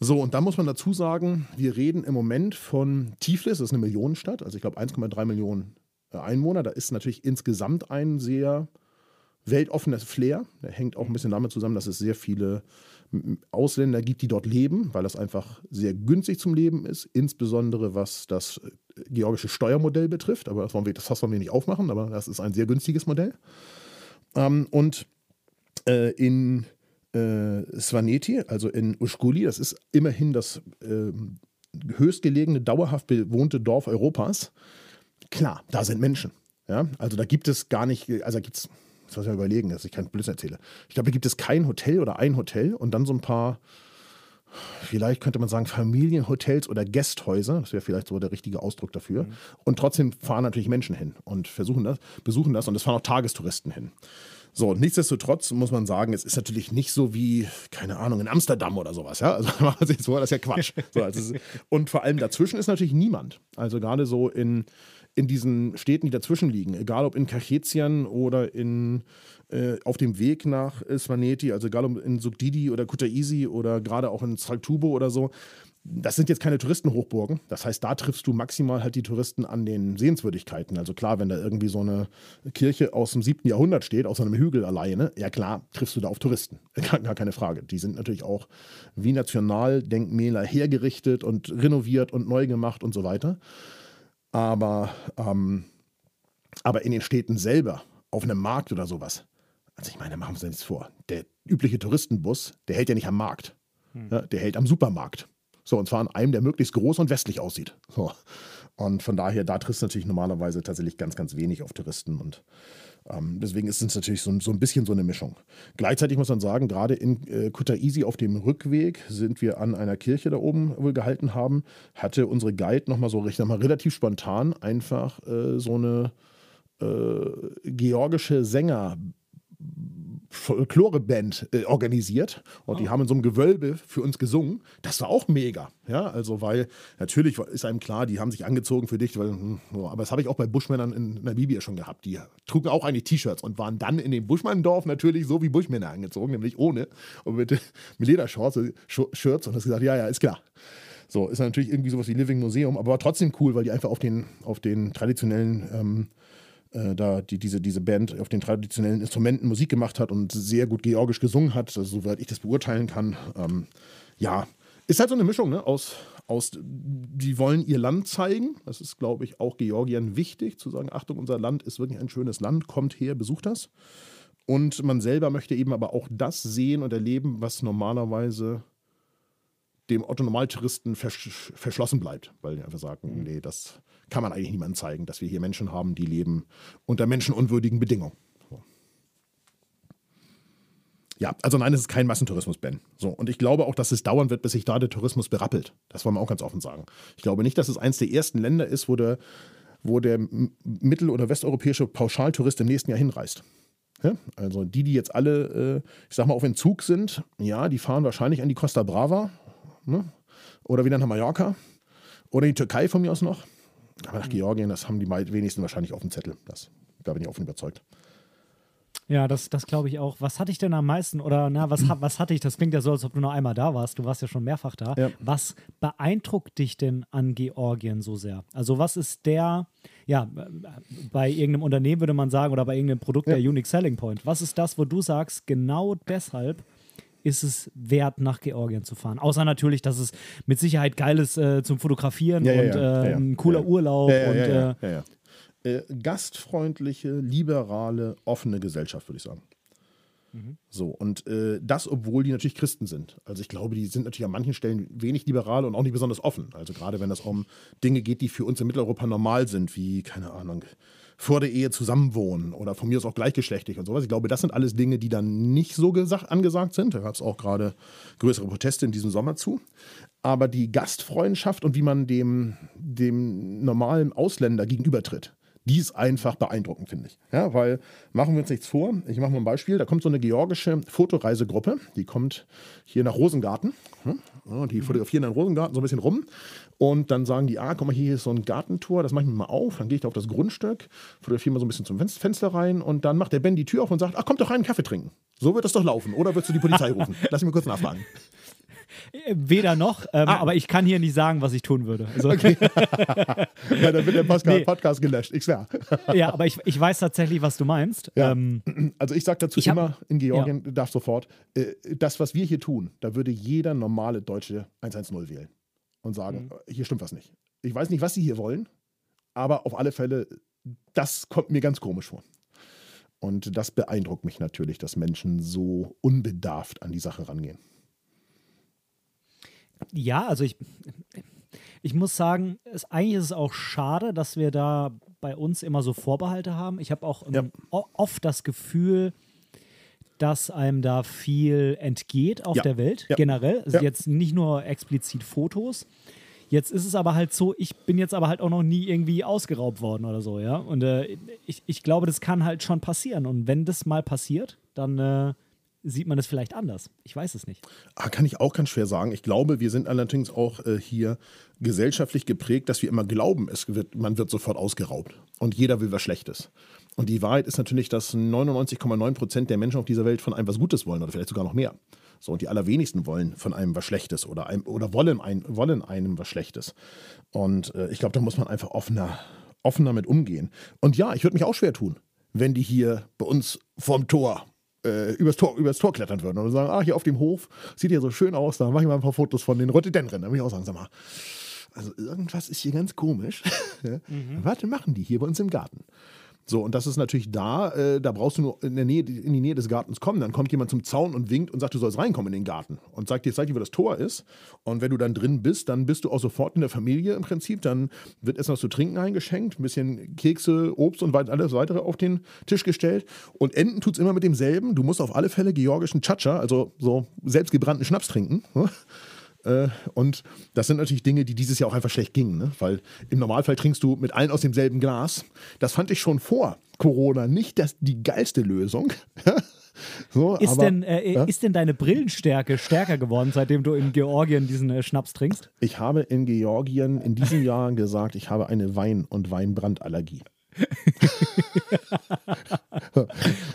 So, und da muss man dazu sagen, wir reden im Moment von Tiflis, das ist eine Millionenstadt, also ich glaube 1,3 Millionen äh, Einwohner. Da ist natürlich insgesamt ein sehr weltoffenes Flair. Der hängt auch ein bisschen damit zusammen, dass es sehr viele Ausländer gibt, die dort leben, weil das einfach sehr günstig zum Leben ist, insbesondere was das äh, georgische Steuermodell betrifft. Aber das, wollen wir, das wollen wir nicht aufmachen, aber das ist ein sehr günstiges Modell. Ähm, und äh, in äh, Svaneti, also in Ushkuli, das ist immerhin das äh, höchstgelegene, dauerhaft bewohnte Dorf Europas. Klar, da sind Menschen. Ja? Also da gibt es gar nicht, also da gibt es Jetzt muss ich mal überlegen, dass ich keinen Blödsinn erzähle. Ich glaube, da gibt es kein Hotel oder ein Hotel und dann so ein paar, vielleicht könnte man sagen, Familienhotels oder Gästhäuser. Das wäre vielleicht so der richtige Ausdruck dafür. Mhm. Und trotzdem fahren natürlich Menschen hin und versuchen das, besuchen das und es fahren auch Tagestouristen hin. So, nichtsdestotrotz muss man sagen, es ist natürlich nicht so wie, keine Ahnung, in Amsterdam oder sowas. Ja? Also machen Sie jetzt vor, das ist ja Quatsch. So, also und vor allem dazwischen ist natürlich niemand. Also gerade so in in diesen Städten, die dazwischen liegen, egal ob in Kachetian oder in, äh, auf dem Weg nach Svaneti, also egal ob in Sugdidi oder Kutaisi oder gerade auch in Saltubo oder so, das sind jetzt keine Touristenhochburgen. Das heißt, da triffst du maximal halt die Touristen an den Sehenswürdigkeiten. Also klar, wenn da irgendwie so eine Kirche aus dem siebten Jahrhundert steht, aus einem Hügel alleine, ja klar, triffst du da auf Touristen. Gar keine Frage. Die sind natürlich auch wie Nationaldenkmäler hergerichtet und renoviert und neu gemacht und so weiter. Aber, ähm, aber in den Städten selber, auf einem Markt oder sowas, also ich meine, machen wir uns nichts vor. Der übliche Touristenbus, der hält ja nicht am Markt. Hm. Ja, der hält am Supermarkt. So, und zwar an einem, der möglichst groß und westlich aussieht. So. Und von daher, da triffst du natürlich normalerweise tatsächlich ganz, ganz wenig auf Touristen. Und ähm, deswegen ist es natürlich so, so, ein bisschen so eine Mischung. Gleichzeitig muss man sagen, gerade in äh, Kutaisi auf dem Rückweg sind wir an einer Kirche da oben wohl gehalten haben, hatte unsere Guide nochmal so noch mal relativ spontan einfach äh, so eine äh, georgische Sänger Folklore-Band äh, organisiert und oh. die haben in so einem Gewölbe für uns gesungen. Das war auch mega. Ja, also weil natürlich ist einem klar, die haben sich angezogen für dich, weil, hm, aber das habe ich auch bei Buschmännern in Namibia schon gehabt. Die trugen auch eigentlich T-Shirts und waren dann in dem Buschmanndorf natürlich so wie Buschmänner angezogen, nämlich ohne und mit, mit Ledershorts, Shirts und das gesagt, ja, ja, ist klar. So, ist natürlich irgendwie sowas wie Living Museum, aber war trotzdem cool, weil die einfach auf den, auf den traditionellen ähm, äh, da die, diese, diese Band auf den traditionellen Instrumenten Musik gemacht hat und sehr gut georgisch gesungen hat, also, soweit ich das beurteilen kann. Ähm, ja, ist halt so eine Mischung ne? aus, aus, die wollen ihr Land zeigen. Das ist, glaube ich, auch Georgien wichtig, zu sagen, Achtung, unser Land ist wirklich ein schönes Land, kommt her, besucht das. Und man selber möchte eben aber auch das sehen und erleben, was normalerweise dem Otto-Normaltouristen versch verschlossen bleibt, weil die einfach sagen, mhm. nee, das kann man eigentlich niemandem zeigen, dass wir hier Menschen haben, die leben unter menschenunwürdigen Bedingungen. So. Ja, also nein, es ist kein Massentourismus, Ben. So, und ich glaube auch, dass es dauern wird, bis sich da der Tourismus berappelt. Das wollen wir auch ganz offen sagen. Ich glaube nicht, dass es eines der ersten Länder ist, wo der, wo der mittel- oder westeuropäische Pauschaltourist im nächsten Jahr hinreist. Ja? Also die, die jetzt alle, äh, ich sag mal, auf Entzug sind, ja, die fahren wahrscheinlich an die Costa Brava ne? oder wieder nach Mallorca oder die Türkei von mir aus noch. Aber nach. Georgien, das haben die wenigsten wahrscheinlich auf dem Zettel. Das, da bin ich offen überzeugt. Ja, das, das glaube ich auch. Was hatte ich denn am meisten oder na, was, was hatte ich? Das klingt ja so, als ob du noch einmal da warst. Du warst ja schon mehrfach da. Ja. Was beeindruckt dich denn an Georgien so sehr? Also, was ist der, ja, bei irgendeinem Unternehmen würde man sagen oder bei irgendeinem Produkt ja. der Unique Selling Point? Was ist das, wo du sagst, genau deshalb ist es wert, nach Georgien zu fahren. Außer natürlich, dass es mit Sicherheit geil ist äh, zum Fotografieren ja, und ja, äh, ein cooler Urlaub. und, äh, gastfreundliche, liberale, offene Gesellschaft, würde ich sagen. So, und äh, das, obwohl die natürlich Christen sind. Also ich glaube, die sind natürlich an manchen Stellen wenig liberal und auch nicht besonders offen. Also gerade wenn es um Dinge geht, die für uns in Mitteleuropa normal sind, wie, keine Ahnung, vor der Ehe zusammenwohnen oder von mir aus auch gleichgeschlechtlich und sowas. Ich glaube, das sind alles Dinge, die dann nicht so angesagt sind. Da gab es auch gerade größere Proteste in diesem Sommer zu. Aber die Gastfreundschaft und wie man dem, dem normalen Ausländer gegenübertritt, die ist einfach beeindruckend, finde ich. Ja, weil machen wir uns nichts vor. Ich mache mal ein Beispiel. Da kommt so eine georgische Fotoreisegruppe. Die kommt hier nach Rosengarten. Ja, die fotografieren dann Rosengarten so ein bisschen rum. Und dann sagen die, ah, guck mal, hier ist so ein Gartentor. Das mache ich mir mal auf. Dann gehe ich da auf das Grundstück, fotografiere mal so ein bisschen zum Fenster rein. Und dann macht der Ben die Tür auf und sagt, ach, komm doch rein, einen Kaffee trinken. So wird das doch laufen. Oder würdest du die Polizei rufen? Lass mich mal kurz nachfragen. Weder noch, ähm, ah. aber ich kann hier nicht sagen, was ich tun würde. Also okay. ja, dann wird der Podcast, nee. Podcast gelöscht, ich swear. ja, aber ich, ich weiß tatsächlich, was du meinst. Ja. Ähm, also ich sage dazu immer, hab, in Georgien ja. darf sofort, äh, das, was wir hier tun, da würde jeder normale Deutsche 110 wählen und sagen, mhm. hier stimmt was nicht. Ich weiß nicht, was sie hier wollen, aber auf alle Fälle, das kommt mir ganz komisch vor. Und das beeindruckt mich natürlich, dass Menschen so unbedarft an die Sache rangehen. Ja, also ich, ich muss sagen, es, eigentlich ist es auch schade, dass wir da bei uns immer so Vorbehalte haben. Ich habe auch ja. oft das Gefühl, dass einem da viel entgeht auf ja. der Welt, ja. generell. Also jetzt nicht nur explizit Fotos. Jetzt ist es aber halt so, ich bin jetzt aber halt auch noch nie irgendwie ausgeraubt worden oder so, ja. Und äh, ich, ich glaube, das kann halt schon passieren. Und wenn das mal passiert, dann äh, sieht man es vielleicht anders. Ich weiß es nicht. Ah, kann ich auch ganz schwer sagen. Ich glaube, wir sind allerdings auch äh, hier gesellschaftlich geprägt, dass wir immer glauben, es wird, man wird sofort ausgeraubt. Und jeder will was Schlechtes. Und die Wahrheit ist natürlich, dass 99,9 Prozent der Menschen auf dieser Welt von einem was Gutes wollen oder vielleicht sogar noch mehr. So, und die allerwenigsten wollen von einem was Schlechtes oder, einem, oder wollen, ein, wollen einem was Schlechtes. Und äh, ich glaube, da muss man einfach offener, offener mit umgehen. Und ja, ich würde mich auch schwer tun, wenn die hier bei uns vorm Tor äh, übers, Tor, übers Tor klettern würden und sagen, ah, hier auf dem Hof, sieht ja so schön aus, da mache ich mal ein paar Fotos von den Rhododendren. Da würde ich auch sagen, sag mal, also irgendwas ist hier ganz komisch. mhm. Was machen die hier bei uns im Garten? So, und das ist natürlich da, äh, da brauchst du nur in, der Nähe, in die Nähe des Gartens kommen. Dann kommt jemand zum Zaun und winkt und sagt, du sollst reinkommen in den Garten. Und sagt dir, zeig dir, wo das Tor ist. Und wenn du dann drin bist, dann bist du auch sofort in der Familie im Prinzip. Dann wird erst noch zu trinken eingeschenkt, ein bisschen Kekse, Obst und alles weitere auf den Tisch gestellt. Und enden tut es immer mit demselben. Du musst auf alle Fälle georgischen Chacha, also so selbstgebrannten Schnaps trinken. Äh, und das sind natürlich Dinge, die dieses Jahr auch einfach schlecht gingen, ne? weil im Normalfall trinkst du mit allen aus demselben Glas. Das fand ich schon vor Corona nicht das, die geilste Lösung. So, ist, aber, denn, äh, ja? ist denn deine Brillenstärke stärker geworden, seitdem du in Georgien diesen äh, Schnaps trinkst? Ich habe in Georgien in diesem Jahr gesagt, ich habe eine Wein- und Weinbrandallergie.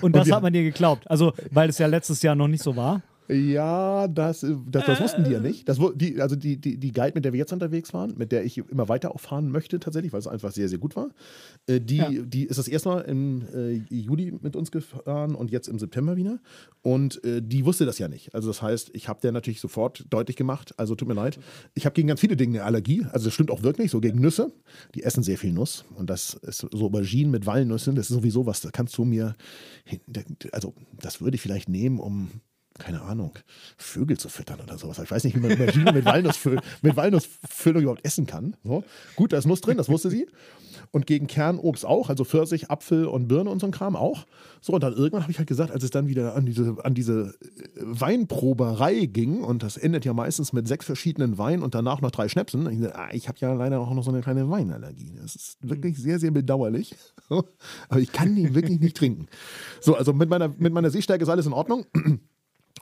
und das und hat man dir geglaubt, also weil es ja letztes Jahr noch nicht so war? Ja, das, das, das wussten die ja nicht. Das, die, also die, die, die Guide, mit der wir jetzt unterwegs waren, mit der ich immer weiter auch fahren möchte tatsächlich, weil es einfach sehr, sehr gut war, äh, die, ja. die ist das erste Mal im äh, Juli mit uns gefahren und jetzt im September wieder. Und äh, die wusste das ja nicht. Also das heißt, ich habe der natürlich sofort deutlich gemacht, also tut mir leid, ich habe gegen ganz viele Dinge eine Allergie. Also das stimmt auch wirklich, so gegen Nüsse. Die essen sehr viel Nuss. Und das ist so Auberginen mit Walnüssen, das ist sowieso was, da kannst du mir, also das würde ich vielleicht nehmen, um keine Ahnung, Vögel zu füttern oder sowas. Ich weiß nicht, wie man Aubergine mit, Walnussfüll, mit Walnussfüllung überhaupt essen kann. So. Gut, da ist Nuss drin, das wusste sie. Und gegen Kernobst auch, also Pfirsich, Apfel und Birne und so ein Kram auch. So, und dann irgendwann habe ich halt gesagt, als es dann wieder an diese, an diese äh, Weinproberei ging, und das endet ja meistens mit sechs verschiedenen Weinen und danach noch drei Schnäpsen, ich, ah, ich habe ja leider auch noch so eine kleine Weinallergie. Das ist wirklich sehr, sehr bedauerlich. Aber ich kann die wirklich nicht trinken. So, also mit meiner, mit meiner Sehstärke ist alles in Ordnung.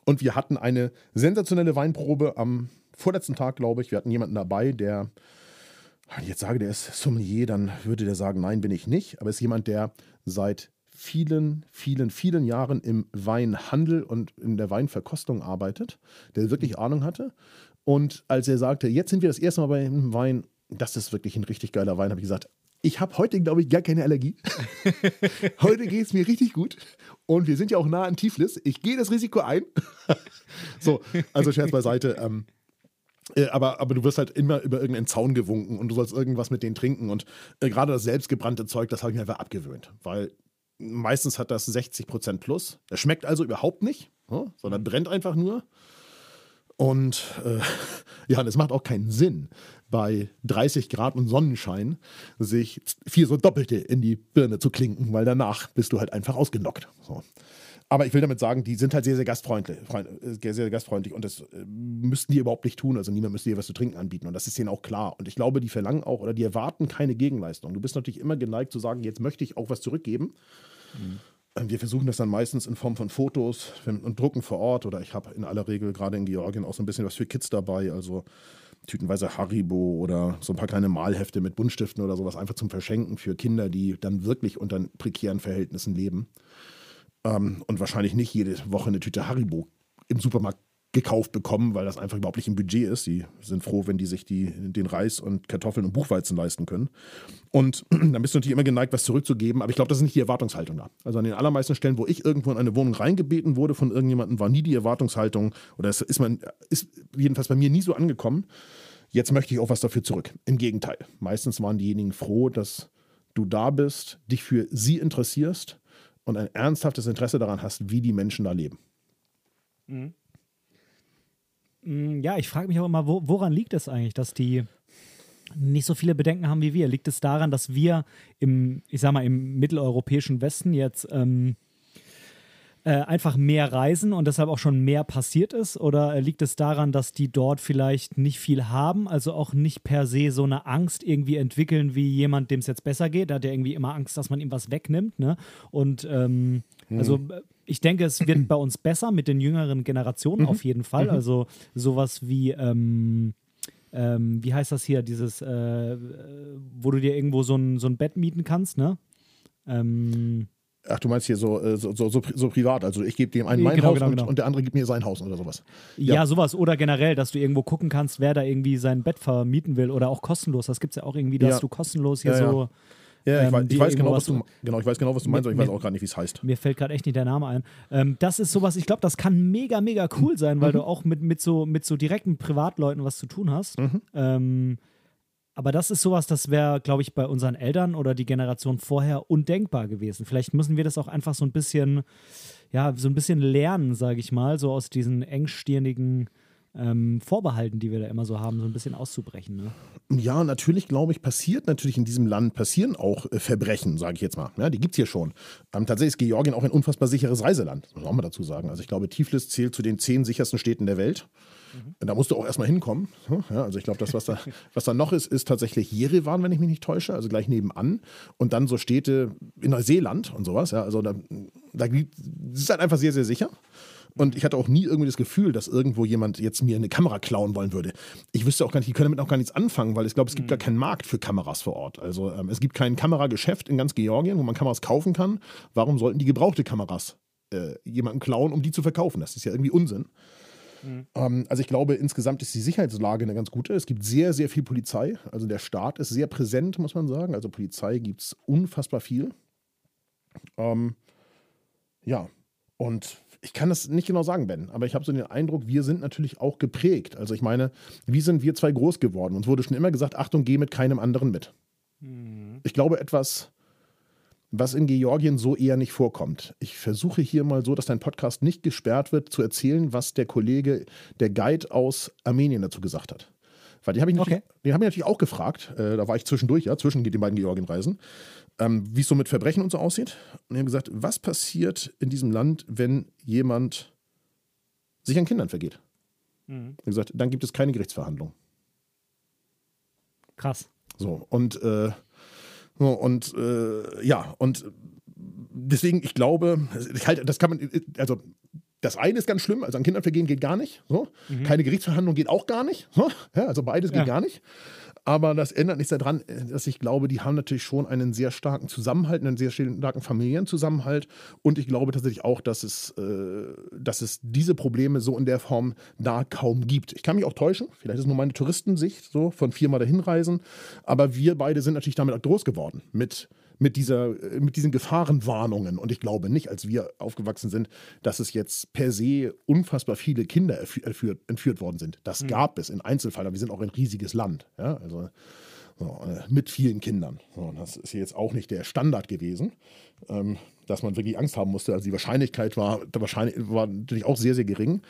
Und wir hatten eine sensationelle Weinprobe am vorletzten Tag, glaube ich. Wir hatten jemanden dabei, der, wenn ich jetzt sage, der ist Sommelier, dann würde der sagen, nein, bin ich nicht. Aber es ist jemand, der seit vielen, vielen, vielen Jahren im Weinhandel und in der Weinverkostung arbeitet, der wirklich Ahnung hatte. Und als er sagte, jetzt sind wir das erste Mal beim Wein, das ist wirklich ein richtig geiler Wein, habe ich gesagt, ich habe heute, glaube ich, gar keine Allergie. heute geht es mir richtig gut. Und wir sind ja auch nah an Tiflis. Ich gehe das Risiko ein. so, also Scherz beiseite. Ähm, äh, aber, aber du wirst halt immer über irgendeinen Zaun gewunken und du sollst irgendwas mit denen trinken. Und äh, gerade das selbstgebrannte Zeug, das habe ich mir einfach abgewöhnt. Weil meistens hat das 60 Prozent plus. Das schmeckt also überhaupt nicht, ja, sondern brennt einfach nur. Und äh, ja, es macht auch keinen Sinn, bei 30 Grad und Sonnenschein sich vier so Doppelte in die Birne zu klinken, weil danach bist du halt einfach ausgenockt. So. Aber ich will damit sagen, die sind halt sehr, sehr gastfreundlich, äh, sehr, sehr gastfreundlich und das äh, müssten die überhaupt nicht tun. Also niemand müsste dir was zu trinken anbieten und das ist denen auch klar. Und ich glaube, die verlangen auch oder die erwarten keine Gegenleistung. Du bist natürlich immer geneigt zu sagen, jetzt möchte ich auch was zurückgeben. Mhm. Wir versuchen das dann meistens in Form von Fotos und drucken vor Ort oder ich habe in aller Regel gerade in Georgien auch so ein bisschen was für Kids dabei, also tütenweise Haribo oder so ein paar kleine Malhefte mit Buntstiften oder sowas einfach zum Verschenken für Kinder, die dann wirklich unter prekären Verhältnissen leben. Ähm, und wahrscheinlich nicht jede Woche eine Tüte Haribo im Supermarkt gekauft bekommen, weil das einfach überhaupt nicht im Budget ist. Die sind froh, wenn die sich die, den Reis und Kartoffeln und Buchweizen leisten können. Und dann bist du natürlich immer geneigt, was zurückzugeben, aber ich glaube, das ist nicht die Erwartungshaltung da. Also an den allermeisten Stellen, wo ich irgendwo in eine Wohnung reingebeten wurde von irgendjemandem, war nie die Erwartungshaltung, oder es ist, man, ist jedenfalls bei mir nie so angekommen, jetzt möchte ich auch was dafür zurück. Im Gegenteil. Meistens waren diejenigen froh, dass du da bist, dich für sie interessierst und ein ernsthaftes Interesse daran hast, wie die Menschen da leben. Mhm. Mm, ja, ich frage mich auch immer, wo, woran liegt es eigentlich, dass die nicht so viele Bedenken haben wie wir? Liegt es daran, dass wir im, ich sag mal, im mitteleuropäischen Westen jetzt ähm, äh, einfach mehr reisen und deshalb auch schon mehr passiert ist? Oder liegt es daran, dass die dort vielleicht nicht viel haben, also auch nicht per se so eine Angst irgendwie entwickeln wie jemand, dem es jetzt besser geht? Da hat ja irgendwie immer Angst, dass man ihm was wegnimmt. Ne? Und ähm, mhm. also ich denke, es wird bei uns besser mit den jüngeren Generationen mhm. auf jeden Fall. Mhm. Also sowas wie ähm, ähm, wie heißt das hier, dieses, äh, wo du dir irgendwo so ein, so ein Bett mieten kannst, ne? Ähm, Ach, du meinst hier so, äh, so, so, so, privat, also ich gebe dem einen mein genau, Haus genau, und, genau. und, der andere gibt mir sein Haus oder sowas. Ja. ja. sowas. Oder generell, dass du irgendwo gucken kannst, wer da irgendwie sein Bett vermieten will oder auch kostenlos. Das gibt es ja auch irgendwie, dass ja. du kostenlos hier ja, so. Ja, ich, weiß, ich weiß genau, was du, genau, ich weiß genau, was du meinst, aber ich weiß auch gar nicht, wie es heißt. Mir fällt gerade echt nicht der Name ein. Ähm, das ist sowas, ich glaube, das kann mega, mega cool sein, weil mhm. du auch mit, mit, so, mit so direkten Privatleuten was zu tun hast. Mhm. Ähm, aber das ist sowas, das wäre, glaube ich, bei unseren Eltern oder die Generation vorher undenkbar gewesen. Vielleicht müssen wir das auch einfach so ein bisschen, ja, so ein bisschen lernen, sage ich mal, so aus diesen engstirnigen ähm, Vorbehalten, die wir da immer so haben, so ein bisschen auszubrechen. Ne? Ja, natürlich, glaube ich, passiert natürlich in diesem Land, passieren auch äh, Verbrechen, sage ich jetzt mal. Ja, die gibt es hier schon. Ähm, tatsächlich ist Georgien auch ein unfassbar sicheres Reiseland, muss man auch mal dazu sagen. Also ich glaube, Tiflis zählt zu den zehn sichersten Städten der Welt. Mhm. Da musst du auch erstmal hinkommen. Ja, also ich glaube, das, was da, was da noch ist, ist tatsächlich Jerewan, wenn ich mich nicht täusche, also gleich nebenan. Und dann so Städte in Neuseeland und sowas. Ja, also da, da ist halt einfach sehr, sehr sicher. Und ich hatte auch nie irgendwie das Gefühl, dass irgendwo jemand jetzt mir eine Kamera klauen wollen würde. Ich wüsste auch gar nicht, die können damit auch gar nichts anfangen, weil ich glaube, es gibt mhm. gar keinen Markt für Kameras vor Ort. Also ähm, es gibt kein Kamerageschäft in ganz Georgien, wo man Kameras kaufen kann. Warum sollten die gebrauchte Kameras äh, jemanden klauen, um die zu verkaufen? Das ist ja irgendwie Unsinn. Mhm. Ähm, also ich glaube, insgesamt ist die Sicherheitslage eine ganz gute. Es gibt sehr, sehr viel Polizei. Also der Staat ist sehr präsent, muss man sagen. Also Polizei gibt es unfassbar viel. Ähm, ja, und ich kann das nicht genau sagen, Ben, aber ich habe so den Eindruck, wir sind natürlich auch geprägt. Also ich meine, wie sind wir zwei groß geworden? Uns wurde schon immer gesagt, Achtung, geh mit keinem anderen mit. Mhm. Ich glaube, etwas, was in Georgien so eher nicht vorkommt. Ich versuche hier mal so, dass dein Podcast nicht gesperrt wird, zu erzählen, was der Kollege, der Guide aus Armenien dazu gesagt hat. Weil den habe ich, okay. hab ich natürlich auch gefragt, äh, da war ich zwischendurch, ja, zwischen den beiden Georgien-Reisen, ähm, wie es so mit Verbrechen und so aussieht. Und die haben gesagt, was passiert in diesem Land, wenn jemand sich an Kindern vergeht? Mhm. Er gesagt, dann gibt es keine Gerichtsverhandlung. Krass. So, und äh, und äh, ja, und deswegen, ich glaube, halt, das kann man, also das eine ist ganz schlimm, also an Kindern vergehen geht gar nicht. So. Mhm. Keine Gerichtsverhandlung geht auch gar nicht. So. Ja, also beides geht ja. gar nicht. Aber das ändert nichts daran, dass ich glaube, die haben natürlich schon einen sehr starken Zusammenhalt, einen sehr starken Familienzusammenhalt. Und ich glaube tatsächlich auch, dass es, äh, dass es diese Probleme so in der Form da kaum gibt. Ich kann mich auch täuschen. Vielleicht ist es nur meine Touristensicht, so von viermal dahin reisen. Aber wir beide sind natürlich damit auch groß geworden. Mit mit, dieser, mit diesen Gefahrenwarnungen. Und ich glaube nicht, als wir aufgewachsen sind, dass es jetzt per se unfassbar viele Kinder entführt, entführt worden sind. Das mhm. gab es in Einzelfällen, aber wir sind auch ein riesiges Land. Ja, also, So, äh, mit vielen Kindern. So, das ist jetzt auch nicht der Standard gewesen, ähm, dass man wirklich Angst haben musste. Also die Wahrscheinlichkeit war, wahrscheinlich, war natürlich auch sehr, sehr gering.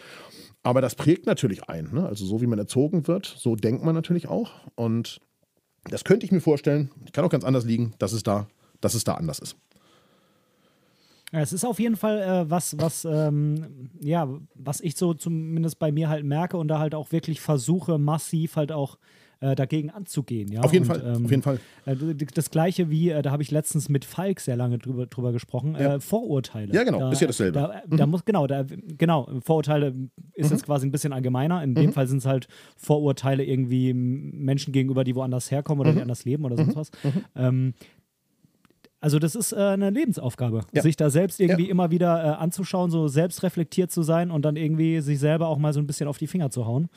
Aber das prägt natürlich ein. Ne? Also so wie man erzogen wird, so denkt man natürlich auch. Und das könnte ich mir vorstellen, kann auch ganz anders liegen, dass es da, dass es da anders ist. Es ist auf jeden Fall äh, was, was, ähm, ja, was ich so zumindest bei mir halt merke und da halt auch wirklich versuche, massiv halt auch äh, dagegen anzugehen. Ja? Auf jeden und, Fall, ähm, auf jeden Fall. Äh, das gleiche wie, äh, da habe ich letztens mit Falk sehr lange drüber, drüber gesprochen, Ja. Vorurteile. Ja, genau, da, ist ja dasselbe. Mhm. Da, da muss, genau, da, genau, Vorurteile ist jetzt quasi ein bisschen allgemeiner. In Mhm. dem Fall sind es halt Vorurteile irgendwie Menschen gegenüber, die woanders herkommen oder Mhm. die anders leben oder sonst was. Ähm, also das ist äh, eine Lebensaufgabe, Ja. sich da selbst irgendwie Ja. immer wieder äh, anzuschauen, so selbstreflektiert zu sein und dann irgendwie sich selber auch mal so ein bisschen auf die Finger zu hauen.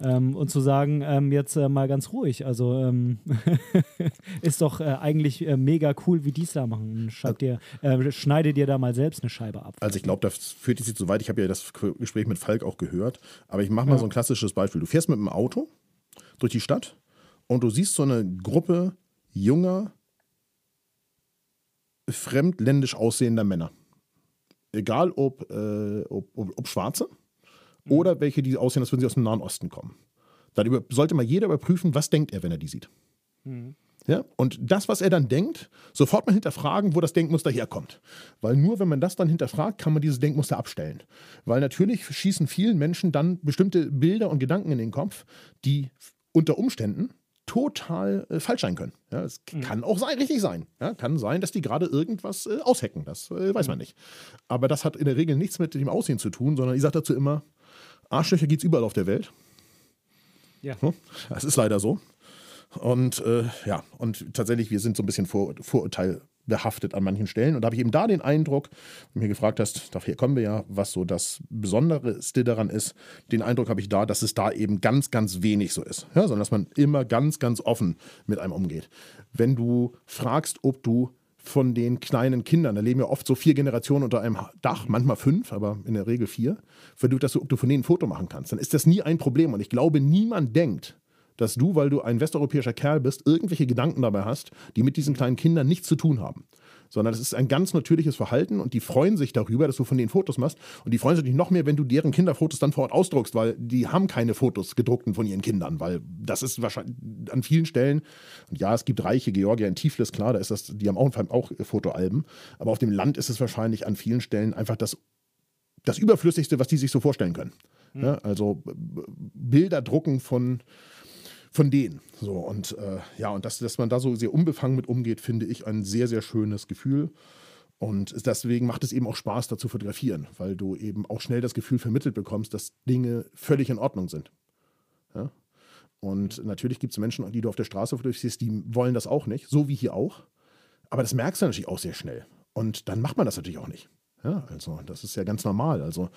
Ähm, und zu sagen, ähm, jetzt äh, mal ganz ruhig, also ähm, ist doch äh, eigentlich äh, mega cool, wie die es da machen. Schreib dir, äh, schneide dir da mal selbst eine Scheibe ab. Also ich glaube, das führt jetzt zu weit. Ich habe ja das Gespräch mit Falk auch gehört. Aber ich mache mal so ein klassisches Beispiel. Du fährst mit dem Auto durch die Stadt und du siehst so eine Gruppe junger, fremdländisch aussehender Männer. Egal ob, äh, ob, ob, ob Schwarze oder welche, die aussehen, als würden sie aus dem Nahen Osten kommen. Dann über, sollte mal jeder überprüfen, was denkt er, wenn er die sieht. Ja? Und das, was er dann denkt, sofort mal hinterfragen, wo das Denkmuster herkommt. Weil nur wenn man das dann hinterfragt, kann man dieses Denkmuster abstellen. Weil natürlich schießen vielen Menschen dann bestimmte Bilder und Gedanken in den Kopf, die unter Umständen total äh, falsch sein können. Ja, es kann auch sein, richtig sein. Ja, kann sein, dass die gerade irgendwas äh, aushacken. Das äh, weiß man nicht. Aber das hat in der Regel nichts mit dem Aussehen zu tun, sondern ich sage dazu immer, Arschlöcher gibt es überall auf der Welt. Ja. Hm? Das ist leider so. Und äh, ja, und tatsächlich, wir sind so ein bisschen vor, vorurteilbehaftet an manchen Stellen. Und da habe ich eben da den Eindruck, wenn du mir gefragt hast, daher kommen wir ja, was so das Besonderste daran ist, den Eindruck habe ich da, dass es da eben ganz, ganz wenig so ist. Ja, sondern dass man immer ganz, ganz offen mit einem umgeht. Wenn du fragst, ob du von den kleinen Kindern, da leben ja oft so vier Generationen unter einem Dach, manchmal fünf, aber in der Regel vier, wenn du, dass du, ob du von denen ein Foto machen kannst, dann ist das nie ein Problem. Und ich glaube, niemand denkt, dass du, weil du ein westeuropäischer Kerl bist, irgendwelche Gedanken dabei hast, die mit diesen kleinen Kindern nichts zu tun haben. Sondern das ist ein ganz natürliches Verhalten und die freuen sich darüber, dass du von denen Fotos machst. Und die freuen sich noch mehr, wenn du deren Kinderfotos dann vor Ort ausdruckst, weil die haben keine Fotos gedruckten von ihren Kindern, weil das ist wahrscheinlich an vielen Stellen, und ja, es gibt reiche Georgier in Tiflis, klar, da ist das, die haben auch, auch Fotoalben, aber auf dem Land ist es wahrscheinlich an vielen Stellen einfach das, das Überflüssigste, was die sich so vorstellen können. Ja, also Bilder drucken von von denen. So, und äh, ja, und dass, dass man da so sehr unbefangen mit umgeht, finde ich ein sehr, sehr schönes Gefühl. Und deswegen macht es eben auch Spaß, da zu fotografieren, weil du eben auch schnell das Gefühl vermittelt bekommst, dass Dinge völlig in Ordnung sind. Ja? Und natürlich gibt es Menschen, die du auf der Straße fotografierst, die wollen das auch nicht, so wie hier auch. Aber das merkst du natürlich auch sehr schnell. Und dann macht man das natürlich auch nicht. Ja, also das ist ja ganz normal. Also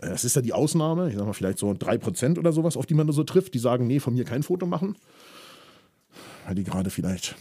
äh, es ist ja die Ausnahme, ich sag mal vielleicht so 3% oder sowas, auf die man so trifft, die sagen, nee, von mir kein Foto machen. Weil die gerade vielleicht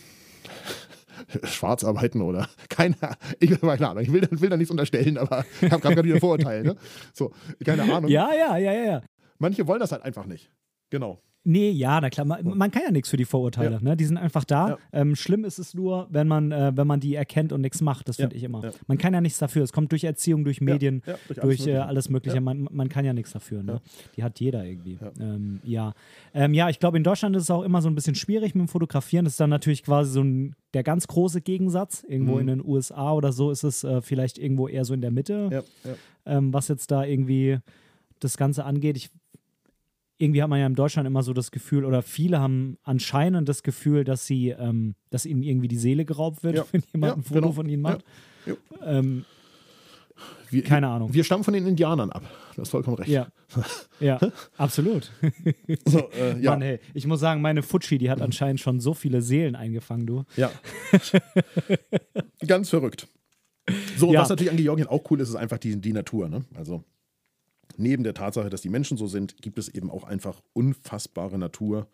schwarz arbeiten oder keine ich, keine Ahnung. Ich will, will da nichts unterstellen, aber ich habe gerade wieder Vorurteile. Ne? So, keine Ahnung. Ja, ja, ja, ja. Manche wollen das halt einfach nicht. Genau. Nee, ja, na klar, man, man kann ja nichts für die Vorurteile, Ja. ne? Die sind einfach da. Ja. Ähm, schlimm ist es nur, wenn man, äh, wenn man die erkennt und nichts macht, das finde ich immer. Man kann ja nichts dafür. Es kommt durch Erziehung, durch Medien, durch durch, alles äh, Mögliche. alles Mögliche. Man, man kann ja nichts dafür. Ne? Die hat jeder irgendwie. Ja. Ähm, ja, ähm, ja ich glaube, in Deutschland ist es auch immer so ein bisschen schwierig mit dem Fotografieren. Das ist dann natürlich quasi so ein, der ganz große Gegensatz. Irgendwo Mhm. in den USA oder so ist es äh, vielleicht irgendwo eher so in der Mitte Ja, ja. ähm, was jetzt da irgendwie das Ganze angeht. Ich, irgendwie hat man ja in Deutschland immer so das Gefühl, oder viele haben anscheinend das Gefühl, dass sie, ähm, dass ihnen irgendwie die Seele geraubt wird, Ja. wenn jemand Ja, ein Foto genau. von ihnen macht. Ja. Ähm, Wir, Keine Ahnung. Wir stammen von den Indianern ab. Du hast vollkommen recht. ja, ja, absolut. So, äh, ja. Mann, hey, ich muss sagen, meine Futschi, die hat anscheinend schon so viele Seelen eingefangen, du. Ja. Ganz verrückt. So, Ja. was natürlich an Georgien auch cool ist, ist einfach die, die Natur. Ne? Also neben der Tatsache, dass die Menschen so sind, gibt es eben auch einfach unfassbare Natur,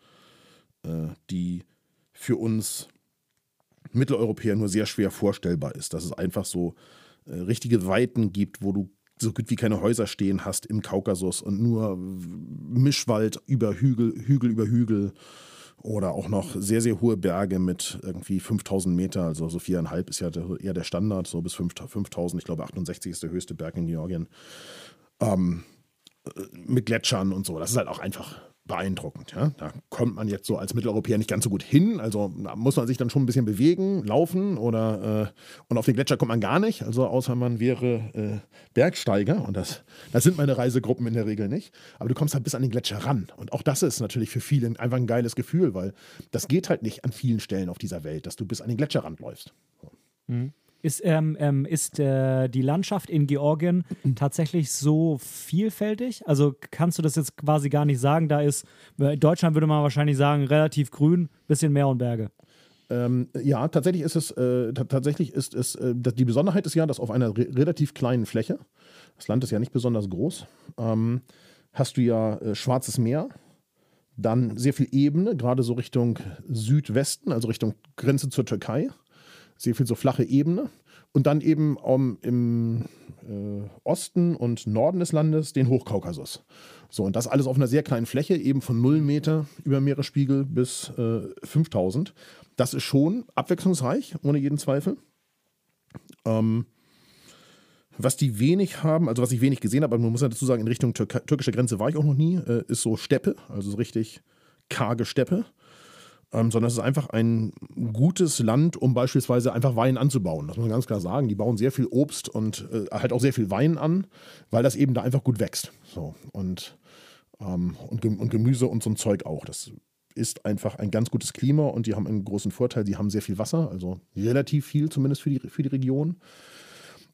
äh, die für uns Mitteleuropäer nur sehr schwer vorstellbar ist. Dass es einfach so äh, richtige Weiten gibt, wo du so gut wie keine Häuser stehen hast im Kaukasus und nur Mischwald über Hügel, Hügel über Hügel Oder auch noch sehr, sehr hohe Berge mit irgendwie 5000 Meter, also so viereinhalb ist ja eher der Standard, so bis 5000, ich glaube 68 ist der höchste Berg in Georgien. Ähm, äh, mit Gletschern und so. Das ist halt auch einfach beeindruckend. Ja? Da kommt man jetzt so als Mitteleuropäer nicht ganz so gut hin. Also da muss man sich dann schon ein bisschen bewegen, laufen oder äh, und auf den Gletscher kommt man gar nicht. Also außer man wäre äh, Bergsteiger und das, das sind meine Reisegruppen in der Regel nicht. Aber du kommst halt bis an den Gletscher ran. Und auch das ist natürlich für viele einfach ein geiles Gefühl, weil das geht halt nicht an vielen Stellen auf dieser Welt, dass du bis an den Gletscherrand läufst. Mhm. Ist, ähm, ähm, ist äh, die Landschaft in Georgien tatsächlich so vielfältig? Also kannst du das jetzt quasi gar nicht sagen? Da ist, in äh, Deutschland würde man wahrscheinlich sagen, relativ grün, bisschen Meer und Berge. Ähm, ja, tatsächlich ist es, äh, tatsächlich ist es, äh, die Besonderheit ist ja, dass auf einer re relativ kleinen Fläche, das Land ist ja nicht besonders groß, ähm, hast du ja äh, Schwarzes Meer, dann sehr viel Ebene, gerade so Richtung Südwesten, also Richtung Grenze zur Türkei sehr viel so flache Ebene. Und dann eben um, im äh, Osten und Norden des Landes den Hochkaukasus. So, und das alles auf einer sehr kleinen Fläche, eben von 0 Meter über Meeresspiegel bis äh, 5000. Das ist schon abwechslungsreich, ohne jeden Zweifel. Ähm, was die wenig haben, also was ich wenig gesehen habe, aber man muss ja dazu sagen, in Richtung Tür türkische Grenze war ich auch noch nie, äh, ist so Steppe, also so richtig karge Steppe ähm, sondern es ist einfach ein gutes Land, um beispielsweise einfach Wein anzubauen. Das muss man ganz klar sagen. Die bauen sehr viel Obst und äh, halt auch sehr viel Wein an, weil das eben da einfach gut wächst. So und, ähm, und, und Gemüse und so ein Zeug auch. Das ist einfach ein ganz gutes Klima und die haben einen großen Vorteil. Sie haben sehr viel Wasser, also relativ viel zumindest für die, für die Region.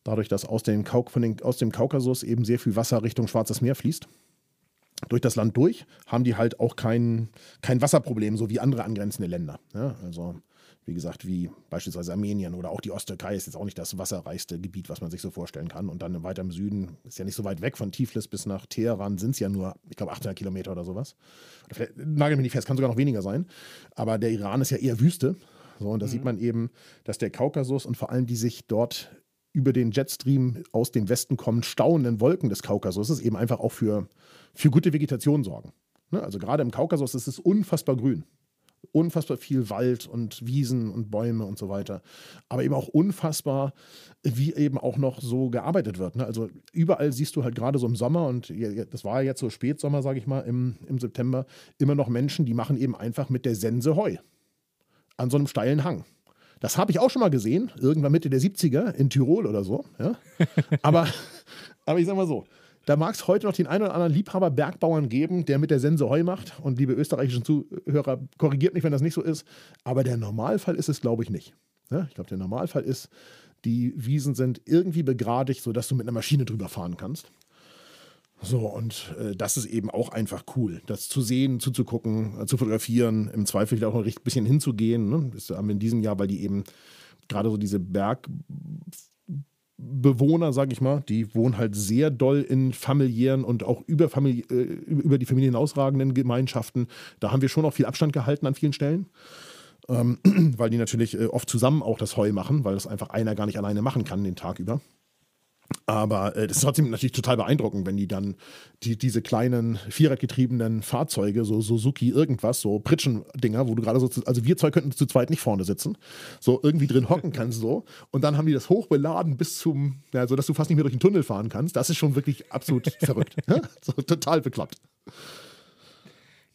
Dadurch, dass aus, den Kauk den, aus dem Kaukasus eben sehr viel Wasser Richtung Schwarzes Meer fließt durch das Land durch, haben die halt auch kein, kein Wasserproblem, so wie andere angrenzende Länder. Ja, also wie gesagt, wie beispielsweise Armenien oder auch die Osttürkei ist jetzt auch nicht das wasserreichste Gebiet, was man sich so vorstellen kann. Und dann weiter im Süden, ist ja nicht so weit weg von Tiflis bis nach Teheran, sind es ja nur, ich glaube, 800 Kilometer oder sowas. Nagel mich nicht fest, kann sogar noch weniger sein. Aber der Iran ist ja eher Wüste. So, und da mhm. sieht man eben, dass der Kaukasus und vor allem die sich dort über den Jetstream aus dem Westen kommend stauenden Wolken des Kaukasus eben einfach auch für, für gute Vegetation sorgen. Ne? Also gerade im Kaukasus ist es unfassbar grün. Unfassbar viel Wald und Wiesen und Bäume und so weiter. Aber eben auch unfassbar, wie eben auch noch so gearbeitet wird. Ne? Also überall siehst du halt gerade so im Sommer, und das war jetzt so Spätsommer, sage ich mal, im, im September, immer noch Menschen, die machen eben einfach mit der Sense Heu. An so einem steilen Hang. Das habe ich auch schon mal gesehen, irgendwann Mitte der 70er in Tirol oder so. Ja? aber, aber ich sage mal so, da mag es heute noch den einen oder anderen Liebhaber Bergbauern geben, der mit der Sense Heu macht. Und liebe österreichischen Zuhörer, korrigiert mich, wenn das nicht so ist. Aber der Normalfall ist es, glaube ich, nicht. Ja? Ich glaube, der Normalfall ist, die Wiesen sind irgendwie begradigt, sodass du mit einer Maschine drüber fahren kannst. So, und äh, das ist eben auch einfach cool, das zu sehen, zuzugucken, äh, zu fotografieren, im Zweifel auch noch ein bisschen hinzugehen. Ne? Das haben wir in diesem Jahr, weil die eben gerade so diese Bergbewohner, sage ich mal, die wohnen halt sehr doll in familiären und auch über, Familie, äh, über die Familien ausragenden Gemeinschaften. Da haben wir schon auch viel Abstand gehalten an vielen Stellen. Ähm, weil die natürlich äh, oft zusammen auch das Heu machen, weil das einfach einer gar nicht alleine machen kann den Tag über. Aber äh, das ist trotzdem natürlich total beeindruckend, wenn die dann die, diese kleinen vierradgetriebenen Fahrzeuge, so Suzuki irgendwas, so Pritschen-Dinger, wo du gerade so, zu, also wir zwei könnten zu zweit nicht vorne sitzen, so irgendwie drin hocken kannst so. Und dann haben die das hochbeladen bis zum, ja, so dass du fast nicht mehr durch den Tunnel fahren kannst. Das ist schon wirklich absolut verrückt. So total bekloppt.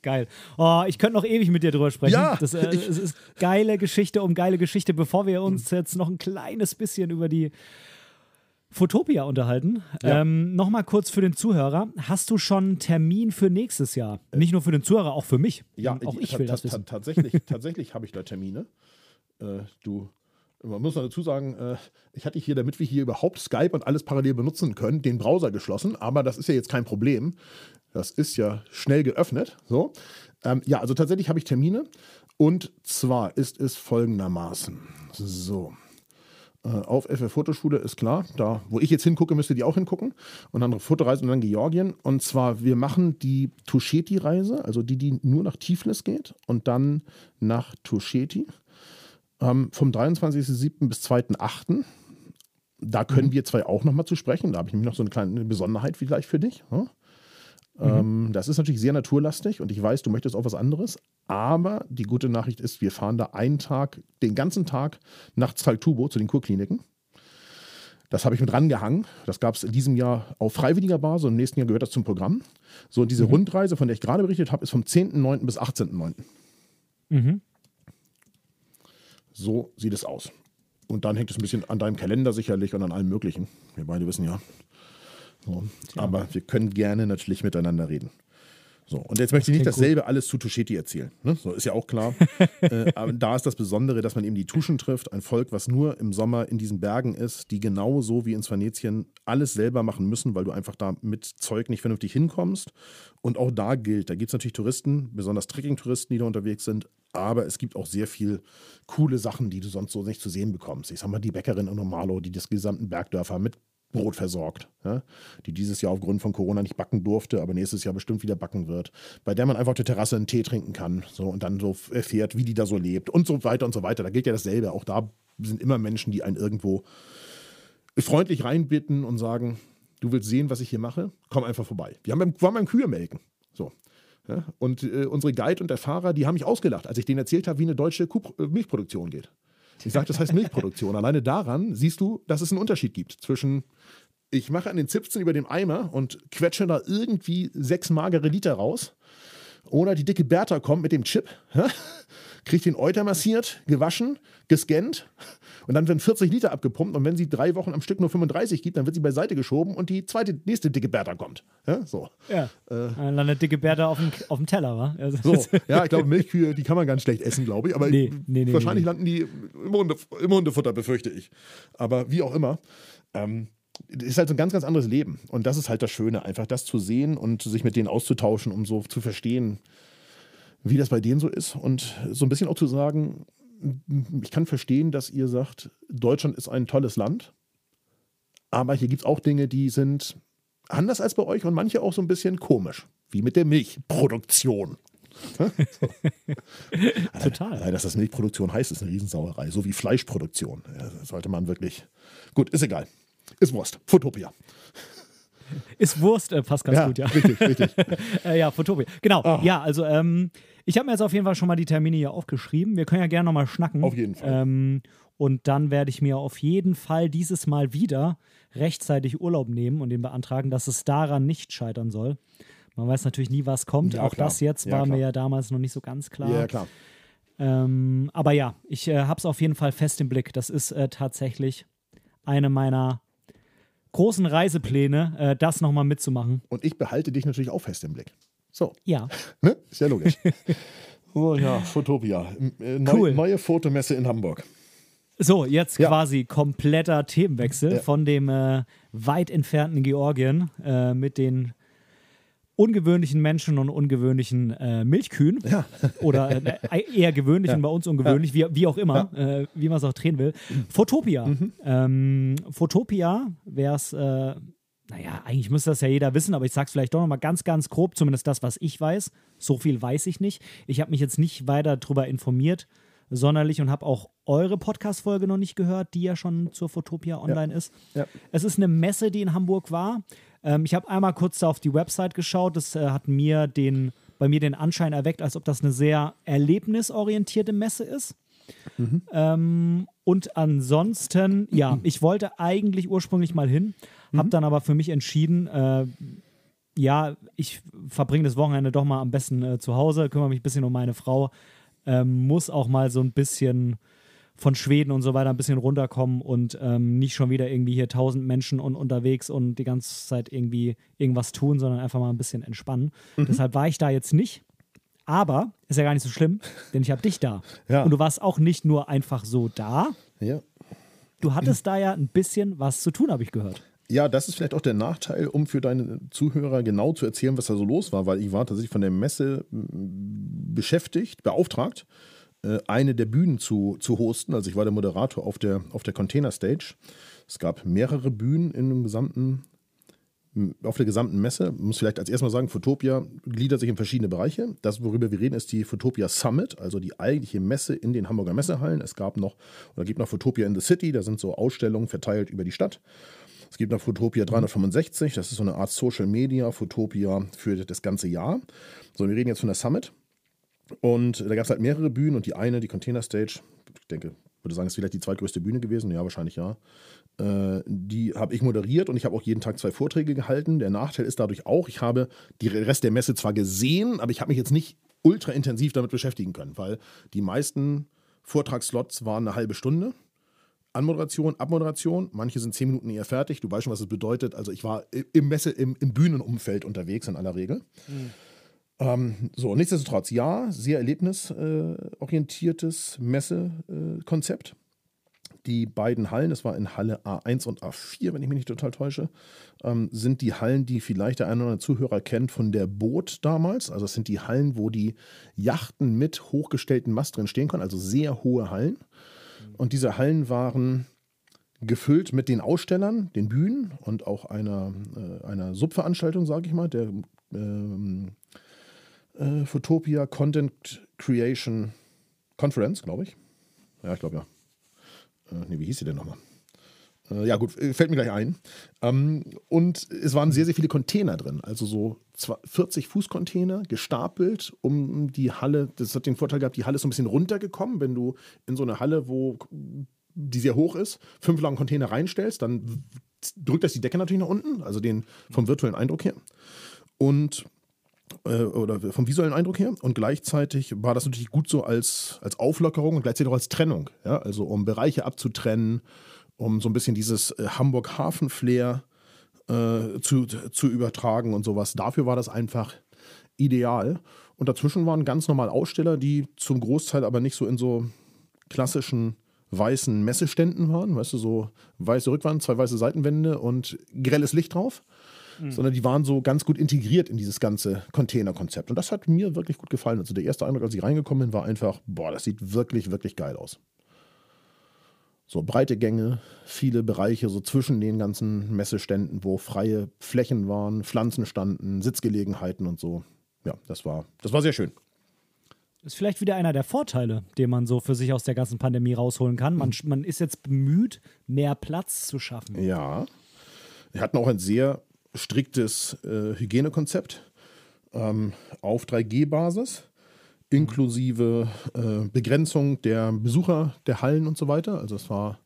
Geil. Oh, ich könnte noch ewig mit dir drüber sprechen. Ja, das, äh, ist geile Geschichte um geile Geschichte. Bevor wir uns jetzt noch ein kleines bisschen über die Fotopia unterhalten. Ja. Ähm, Nochmal kurz für den Zuhörer. Hast du schon einen Termin für nächstes Jahr? Äh, Nicht nur für den Zuhörer, auch für mich. Ja, auch ich will das wissen. Tatsächlich, tatsächlich habe ich da Termine. Äh, du, man muss dazu sagen, äh, ich hatte hier, damit wir hier überhaupt Skype und alles parallel benutzen können, den Browser geschlossen. Aber das ist ja jetzt kein Problem. Das ist ja schnell geöffnet. So. Ähm, ja, also tatsächlich habe ich Termine. Und zwar ist es folgendermaßen. So. Äh, auf FF Fotoschule ist klar. Da, wo ich jetzt hingucke, müsst ihr die auch hingucken. Und dann Fotoreise und dann Georgien. Und zwar, wir machen die Tusheti-Reise, also die, die nur nach Tiflis geht und dann nach Tusheti. Ähm, vom 23.07. bis 2.08. Da können mhm. wir zwei auch nochmal zu sprechen. Da habe ich nämlich noch so eine kleine Besonderheit vielleicht für dich. Ja? Ähm, das ist natürlich sehr naturlastig und ich weiß, du möchtest auch was anderes. Aber die gute Nachricht ist, wir fahren da einen Tag, den ganzen Tag nach Zaltubo zu den Kurkliniken. Das habe ich mit rangehangen. Das gab es in diesem Jahr auf freiwilliger Basis und im nächsten Jahr gehört das zum Programm. So, und diese Rundreise, von der ich gerade berichtet habe, ist vom 10.9. bis 18.9. Mhm. So sieht es aus. Und dann hängt es ein bisschen an deinem Kalender sicherlich und an allem Möglichen. Wir beide wissen ja. So. Aber wir können gerne natürlich miteinander reden. So, und jetzt möchte ich nicht dasselbe alles zu Tuschetti erzählen. Ne? So ist ja auch klar. äh, aber da ist das Besondere, dass man eben die Tuschen trifft. Ein Volk, was nur im Sommer in diesen Bergen ist, die genauso wie in Venetien alles selber machen müssen, weil du einfach da mit Zeug nicht vernünftig hinkommst. Und auch da gilt, da gibt es natürlich Touristen, besonders Trekking-Touristen, die da unterwegs sind. Aber es gibt auch sehr viel coole Sachen, die du sonst so nicht zu sehen bekommst. Ich sag mal, die Bäckerin in Normalo, die das gesamten Bergdörfer mit Brot versorgt, ja, die dieses Jahr aufgrund von Corona nicht backen durfte, aber nächstes Jahr bestimmt wieder backen wird, bei der man einfach auf der Terrasse einen Tee trinken kann so, und dann so erfährt, wie die da so lebt und so weiter und so weiter. Da gilt ja dasselbe. Auch da sind immer Menschen, die einen irgendwo freundlich reinbitten und sagen, du willst sehen, was ich hier mache, komm einfach vorbei. Wir haben beim, waren beim Kühe melken. So. Ja, und äh, unsere Guide und der Fahrer, die haben mich ausgelacht, als ich denen erzählt habe, wie eine deutsche Kuh, äh, Milchproduktion geht. Ich sage, das heißt Milchproduktion. Alleine daran siehst du, dass es einen Unterschied gibt zwischen, ich mache an den Zipfen über dem Eimer und quetsche da irgendwie sechs magere Liter raus. Oder die dicke Bertha kommt mit dem Chip, kriegt den Euter massiert, gewaschen, gescannt und dann werden 40 Liter abgepumpt und wenn sie drei Wochen am Stück nur 35 gibt, dann wird sie beiseite geschoben und die zweite, nächste dicke Bertha kommt. Ja, so. Ja. Dann landet dicke Bärte auf dem, auf dem Teller, wa? Also, So, ja, ich glaube, Milchkühe, die kann man ganz schlecht essen, glaube ich. Aber Nee, nee, nee, wahrscheinlich landen die im, Hunde, im Hundefutter, befürchte ich. Aber wie auch immer, ähm, ist halt so ein ganz, ganz anderes Leben. Und das ist halt das Schöne, einfach das zu sehen und sich mit denen auszutauschen, um so zu verstehen, wie das bei denen so ist. Und so ein bisschen auch zu sagen, ich kann verstehen, dass ihr sagt, Deutschland ist ein tolles Land. Aber hier gibt es auch Dinge, die sind anders als bei euch und manche auch so ein bisschen komisch. Wie mit der Milchproduktion. Total. Allein, dass das Milchproduktion heißt, ist eine Riesensauerei. So wie Fleischproduktion. Ja, das sollte man wirklich. Gut, ist egal. Ist Wurst. Fotopia. Ist Wurst, äh, passt ganz gut, ja. Richtig, richtig. äh, ja, Fotopia. Genau, Ah. ja, also ähm, ich habe mir jetzt auf jeden Fall schon mal die Termine hier aufgeschrieben. Wir können ja gerne nochmal schnacken. Auf jeden Fall. Ähm, und dann werde ich mir auf jeden Fall dieses Mal wieder rechtzeitig Urlaub nehmen und den beantragen, dass es daran nicht scheitern soll. Man weiß natürlich nie, was kommt. Ja, Auch klar. das jetzt Ja, war klar. mir ja damals noch nicht so ganz klar. Ja, klar. Ähm, aber ja, ich äh, habe es auf jeden Fall fest im Blick. Das ist äh, tatsächlich eine meiner großen Reisepläne, äh, das nochmal mitzumachen. Und ich behalte dich natürlich auch fest im Blick. So, Ja, ne? Ist ja logisch. so, ja, Fotopia. Äh, neu, Cool. Neue Fotomesse in Hamburg. so, jetzt Ja. quasi kompletter Themenwechsel Ja. von dem äh, weit entfernten Georgien äh, mit den ungewöhnlichen Menschen und ungewöhnlichen äh, Milchkühen. Ja. Oder äh, eher gewöhnlich und bei uns ungewöhnlich, wie, wie auch immer, äh, wie man es auch drehen will. Fotopia. Mhm. Ähm, Fotopia wäre es, äh, naja, eigentlich müsste das ja jeder wissen, aber ich sag's vielleicht doch nochmal ganz, ganz grob, zumindest das, was ich weiß. So viel weiß ich nicht. Ich habe mich jetzt nicht weiter darüber informiert, sonderlich und habe auch eure Podcast-Folge noch nicht gehört, die ja schon zur Fotopia online ist. Ja. Es ist eine Messe, die in Hamburg war. Ähm, ich habe einmal kurz da auf die Website geschaut. Das äh, hat mir den, bei mir den Anschein erweckt, als ob das eine sehr erlebnisorientierte Messe ist. Ähm, und ansonsten, ja, ich wollte eigentlich ursprünglich mal hin, habe dann aber für mich entschieden, äh, ja, ich verbringe das Wochenende doch mal am besten äh, zu Hause, kümmere mich ein bisschen um meine Frau, ähm, muss auch mal so ein bisschen von Schweden und so weiter ein bisschen runterkommen und ähm, nicht schon wieder irgendwie hier tausend Menschen und unterwegs und die ganze Zeit irgendwie irgendwas tun, sondern einfach mal ein bisschen entspannen. Deshalb war ich da jetzt nicht. Aber ist ja gar nicht so schlimm, denn ich habe dich da. Ja. Und du warst auch nicht nur einfach so da. Ja. Du hattest da ja ein bisschen was zu tun, habe ich gehört. Ja, das ist vielleicht auch der Nachteil, um für deine Zuhörer genau zu erzählen, was da so los war, weil ich war tatsächlich von der Messe m, beschäftigt, beauftragt, äh, eine der Bühnen zu, zu hosten. Also ich war der Moderator auf der, auf der Container Stage. Es gab mehrere Bühnen in dem gesamten, m, auf der gesamten Messe. Ich muss vielleicht als erstes mal sagen, Fotopia gliedert sich in verschiedene Bereiche. Das, worüber wir reden, ist die Fotopia Summit, also die eigentliche Messe in den Hamburger Messehallen. Es gab noch, oder gibt noch Fotopia in the City, da sind so Ausstellungen verteilt über die Stadt. Es gibt noch Fotopia 365, das ist so eine Art Social Media, Fotopia für das ganze Jahr. So, wir reden jetzt von der Summit. Und da gab es halt mehrere Bühnen und die eine, die Container Stage, ich denke, würde sagen, ist vielleicht die zweitgrößte Bühne gewesen. Ja, wahrscheinlich ja. Äh, die habe ich moderiert und ich habe auch jeden Tag zwei Vorträge gehalten. Der Nachteil ist dadurch auch, ich habe den Rest der Messe zwar gesehen, aber ich habe mich jetzt nicht ultra intensiv damit beschäftigen können, weil die meisten Vortragsslots waren eine halbe Stunde. Anmoderation, Abmoderation, manche sind zehn Minuten eher fertig. Du weißt schon, was es bedeutet. Also ich war im Messe, im, im Bühnenumfeld unterwegs in aller Regel. Mhm. Ähm, so, nichtsdestotrotz, ja, sehr erlebnisorientiertes Messekonzept. Die beiden Hallen, das war in Halle A1 und A4, wenn ich mich nicht total täusche, ähm, sind die Hallen, die vielleicht der eine oder andere Zuhörer kennt von der Boot damals. Also es sind die Hallen, wo die Yachten mit hochgestellten Mast drin stehen können, also sehr hohe Hallen. Und diese Hallen waren gefüllt mit den Ausstellern, den Bühnen und auch einer, äh, einer Subveranstaltung, sage ich mal, der ähm, äh, Photopia Content Creation Conference, glaube ich. Ja, ich glaube ja. Äh, nee, wie hieß sie denn nochmal? Äh, ja, gut, fällt mir gleich ein. Ähm, und es waren sehr, sehr viele Container drin. Also so 40 Fußcontainer gestapelt um die Halle. Das hat den Vorteil gehabt, die Halle ist so ein bisschen runtergekommen. Wenn du in so eine Halle, wo die sehr hoch ist, fünf lange Container reinstellst, dann drückt das die Decke natürlich nach unten, also den vom virtuellen Eindruck her. Und äh, oder vom visuellen Eindruck her. Und gleichzeitig war das natürlich gut so als, als Auflockerung und gleichzeitig auch als Trennung. Ja? Also um Bereiche abzutrennen, um so ein bisschen dieses äh, Hamburg-Hafen-Flair äh, zu, zu übertragen und sowas. Dafür war das einfach ideal. Und dazwischen waren ganz normal Aussteller, die zum Großteil aber nicht so in so klassischen weißen Messeständen waren, weißt du, so weiße Rückwand, zwei weiße Seitenwände und grelles Licht drauf, mhm. sondern die waren so ganz gut integriert in dieses ganze Containerkonzept. Und das hat mir wirklich gut gefallen. Also der erste Eindruck, als ich reingekommen bin, war einfach, boah, das sieht wirklich, wirklich geil aus. So breite Gänge, viele Bereiche so zwischen den ganzen Messeständen, wo freie Flächen waren, Pflanzen standen, Sitzgelegenheiten und so. Ja, das war, das war sehr schön. Das ist vielleicht wieder einer der Vorteile, den man so für sich aus der ganzen Pandemie rausholen kann. Man, man ist jetzt bemüht, mehr Platz zu schaffen. Ja. Wir hatten auch ein sehr striktes äh, Hygienekonzept ähm, auf 3G-Basis, inklusive äh, Begrenzung der Besucher der Hallen und so weiter. Also es war,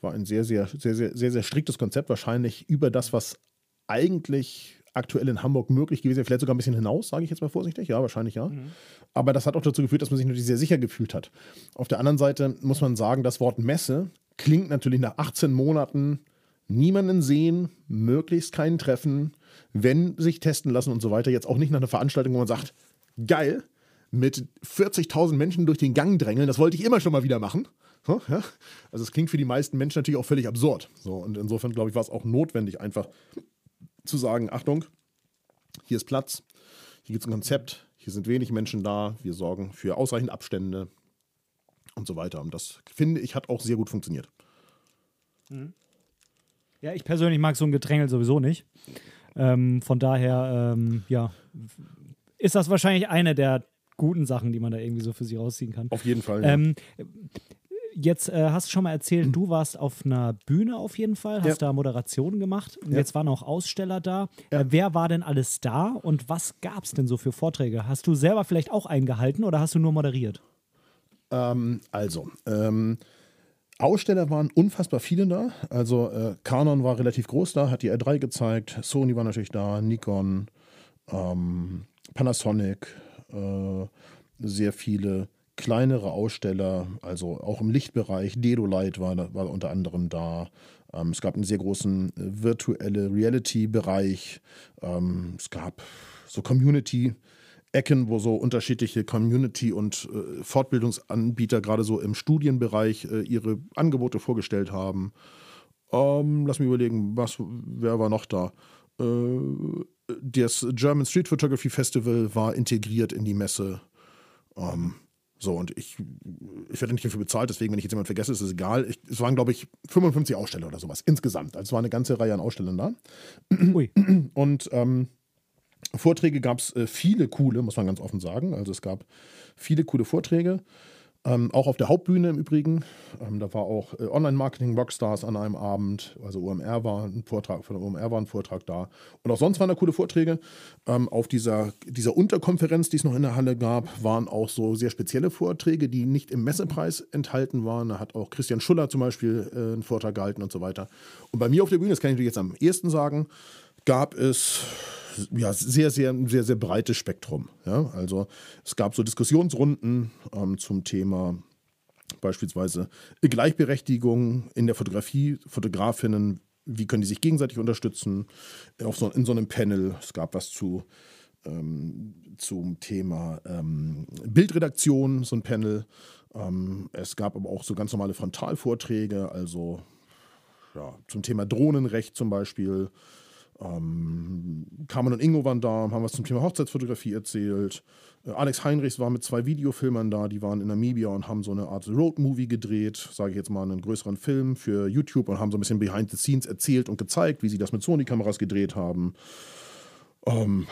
war ein sehr, sehr, sehr, sehr, sehr, sehr striktes Konzept, wahrscheinlich über das, was eigentlich aktuell in Hamburg möglich gewesen wäre, vielleicht sogar ein bisschen hinaus, sage ich jetzt mal vorsichtig. Ja, wahrscheinlich ja. Mhm. Aber das hat auch dazu geführt, dass man sich natürlich sehr sicher gefühlt hat. Auf der anderen Seite muss man sagen, das Wort Messe klingt natürlich nach 18 Monaten niemanden sehen, möglichst keinen treffen, wenn sich testen lassen und so weiter. Jetzt auch nicht nach einer Veranstaltung, wo man sagt, geil, mit 40.000 Menschen durch den Gang drängeln, das wollte ich immer schon mal wieder machen. So, ja? Also es klingt für die meisten Menschen natürlich auch völlig absurd. So, und insofern, glaube ich, war es auch notwendig, einfach zu sagen, Achtung, hier ist Platz, hier gibt es ein Konzept, hier sind wenig Menschen da, wir sorgen für ausreichend Abstände und so weiter. Und das, finde ich, hat auch sehr gut funktioniert. Mhm. Ja, ich persönlich mag so ein Gedrängel sowieso nicht. Ähm, von daher, ähm, ja, ist das wahrscheinlich eine der guten Sachen, die man da irgendwie so für sie rausziehen kann. Auf jeden Fall. Ja. Ähm, jetzt äh, hast du schon mal erzählt, mhm. du warst auf einer Bühne auf jeden Fall, hast ja. da Moderationen gemacht. Ja. Jetzt waren auch Aussteller da. Ja. Äh, wer war denn alles da und was gab es denn so für Vorträge? Hast du selber vielleicht auch eingehalten oder hast du nur moderiert? Ähm, also, ähm, Aussteller waren unfassbar viele da. Also äh, Canon war relativ groß da, hat die R3 gezeigt. Sony war natürlich da, Nikon, ähm, Panasonic, äh, sehr viele kleinere Aussteller, also auch im Lichtbereich. Dedolight war, war unter anderem da. Ähm, es gab einen sehr großen äh, virtuelle Reality-Bereich. Ähm, es gab so Community- Ecken, wo so unterschiedliche Community- und äh, Fortbildungsanbieter gerade so im Studienbereich äh, ihre Angebote vorgestellt haben. Ähm, lass mich überlegen, was, wer war noch da? Äh, das German Street Photography Festival war integriert in die Messe. Ähm, so, und ich, ich werde nicht dafür bezahlt, deswegen, wenn ich jetzt jemanden vergesse, ist es egal. Ich, es waren, glaube ich, 55 Aussteller oder sowas insgesamt. Also es war eine ganze Reihe an Ausstellern da. Ui. Und ähm, Vorträge gab es äh, viele coole, muss man ganz offen sagen. Also es gab viele coole Vorträge. Ähm, auch auf der Hauptbühne im Übrigen. Ähm, da war auch äh, Online-Marketing-Rockstars an einem Abend. Also OMR war ein Vortrag, von OMR war ein Vortrag da. Und auch sonst waren da coole Vorträge. Ähm, auf dieser, dieser Unterkonferenz, die es noch in der Halle gab, waren auch so sehr spezielle Vorträge, die nicht im Messepreis enthalten waren. Da hat auch Christian Schuller zum Beispiel äh, einen Vortrag gehalten und so weiter. Und bei mir auf der Bühne, das kann ich natürlich jetzt am ehesten sagen, gab es ja, sehr, sehr, sehr, sehr breites Spektrum. Ja? Also es gab so Diskussionsrunden ähm, zum Thema beispielsweise Gleichberechtigung in der Fotografie, Fotografinnen, wie können die sich gegenseitig unterstützen, auf so, in so einem Panel. Es gab was zu ähm, zum Thema ähm, Bildredaktion, so ein Panel. Ähm, es gab aber auch so ganz normale Frontalvorträge, also ja, zum Thema Drohnenrecht zum Beispiel. Ähm, Carmen und Ingo waren da, haben was zum Thema Hochzeitsfotografie erzählt. Äh, Alex Heinrichs war mit zwei Videofilmern da, die waren in Namibia und haben so eine Art Roadmovie gedreht, sage ich jetzt mal, einen größeren Film für YouTube und haben so ein bisschen Behind the Scenes erzählt und gezeigt, wie sie das mit Sony-Kameras gedreht haben. Ähm,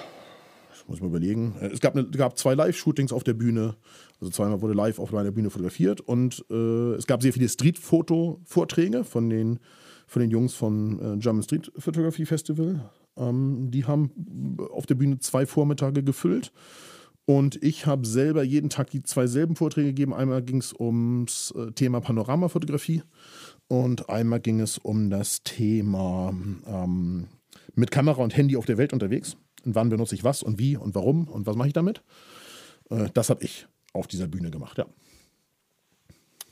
muss ich mal überlegen. Äh, es gab, eine, gab zwei Live-Shootings auf der Bühne. Also zweimal wurde live auf meiner Bühne fotografiert und äh, es gab sehr viele Street-Foto-Vorträge von den von den Jungs von äh, German Street Photography Festival. Ähm, die haben auf der Bühne zwei Vormittage gefüllt. Und ich habe selber jeden Tag die zwei selben Vorträge gegeben. Einmal ging es ums äh, Thema Panoramafotografie und einmal ging es um das Thema ähm, mit Kamera und Handy auf der Welt unterwegs. Und wann benutze ich was und wie und warum und was mache ich damit. Äh, das habe ich auf dieser Bühne gemacht, ja.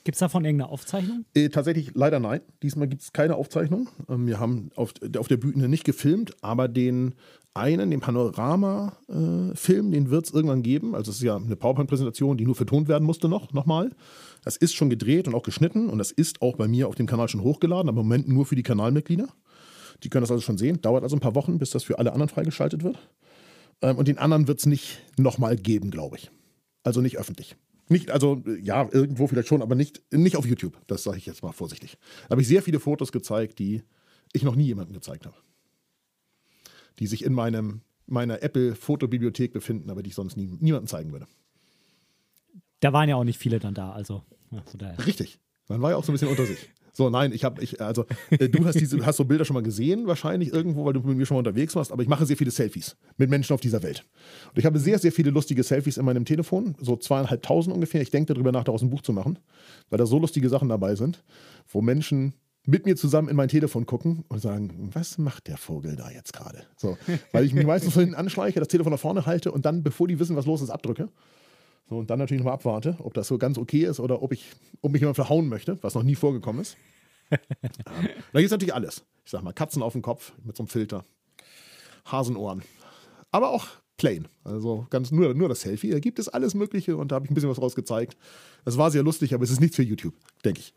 Gibt es davon irgendeine Aufzeichnung? Äh, tatsächlich leider nein. Diesmal gibt es keine Aufzeichnung. Ähm, wir haben auf, auf der Bühne nicht gefilmt, aber den einen, den Panorama-Film, äh, den wird es irgendwann geben. Also es ist ja eine PowerPoint-Präsentation, die nur vertont werden musste noch, nochmal. Das ist schon gedreht und auch geschnitten und das ist auch bei mir auf dem Kanal schon hochgeladen, aber im Moment nur für die Kanalmitglieder. Die können das also schon sehen. Dauert also ein paar Wochen, bis das für alle anderen freigeschaltet wird. Ähm, und den anderen wird es nicht nochmal geben, glaube ich. Also nicht öffentlich. Nicht, also ja, irgendwo vielleicht schon, aber nicht, nicht auf YouTube. Das sage ich jetzt mal vorsichtig. Da habe ich sehr viele Fotos gezeigt, die ich noch nie jemandem gezeigt habe. Die sich in meinem, meiner Apple-Fotobibliothek befinden, aber die ich sonst nie, niemandem zeigen würde. Da waren ja auch nicht viele dann da, also. Ja, Richtig. Man war ja auch so ein bisschen unter sich. So, nein, ich habe, ich, also, äh, du hast diese, hast so Bilder schon mal gesehen, wahrscheinlich irgendwo, weil du mit mir schon mal unterwegs warst, aber ich mache sehr viele Selfies mit Menschen auf dieser Welt. Und ich habe sehr, sehr viele lustige Selfies in meinem Telefon, so zweieinhalbtausend ungefähr. Ich denke darüber nach, daraus ein Buch zu machen, weil da so lustige Sachen dabei sind, wo Menschen mit mir zusammen in mein Telefon gucken und sagen, was macht der Vogel da jetzt gerade? So, weil ich mich meistens von hinten anschleiche, das Telefon nach vorne halte und dann, bevor die wissen, was los ist, abdrücke. So, und dann natürlich nochmal abwarte, ob das so ganz okay ist oder ob, ich, ob mich jemand verhauen möchte, was noch nie vorgekommen ist. ähm, da gibt es natürlich alles. Ich sag mal, Katzen auf dem Kopf mit so einem Filter, Hasenohren. Aber auch plain. Also ganz nur, nur das Selfie. Da gibt es alles Mögliche und da habe ich ein bisschen was raus gezeigt. Das war sehr lustig, aber es ist nichts für YouTube, denke ich.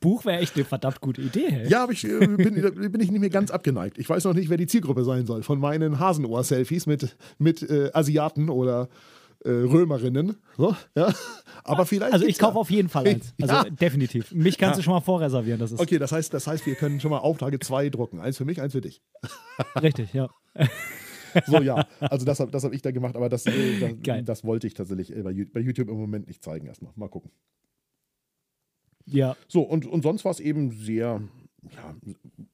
Buch wäre echt eine verdammt gute Idee. Hey? Ja, aber ich äh, bin, bin ich nicht mehr ganz abgeneigt. Ich weiß noch nicht, wer die Zielgruppe sein soll von meinen Hasenohr-Selfies mit, mit äh, Asiaten oder äh, Römerinnen. So, ja. Aber vielleicht. Also ich kaufe ja. auf jeden Fall eins. Also ja. definitiv. Mich kannst ja. du schon mal vorreservieren. Das ist okay, das heißt, das heißt, wir können schon mal Auflage zwei drucken. Eins für mich, eins für dich. Richtig, ja. So, ja. Also das habe das hab ich da gemacht, aber das, äh, das, das, wollte ich tatsächlich äh, bei YouTube im Moment nicht zeigen erstmal. Mal gucken. Ja. So, und, und sonst war es eben sehr, ja,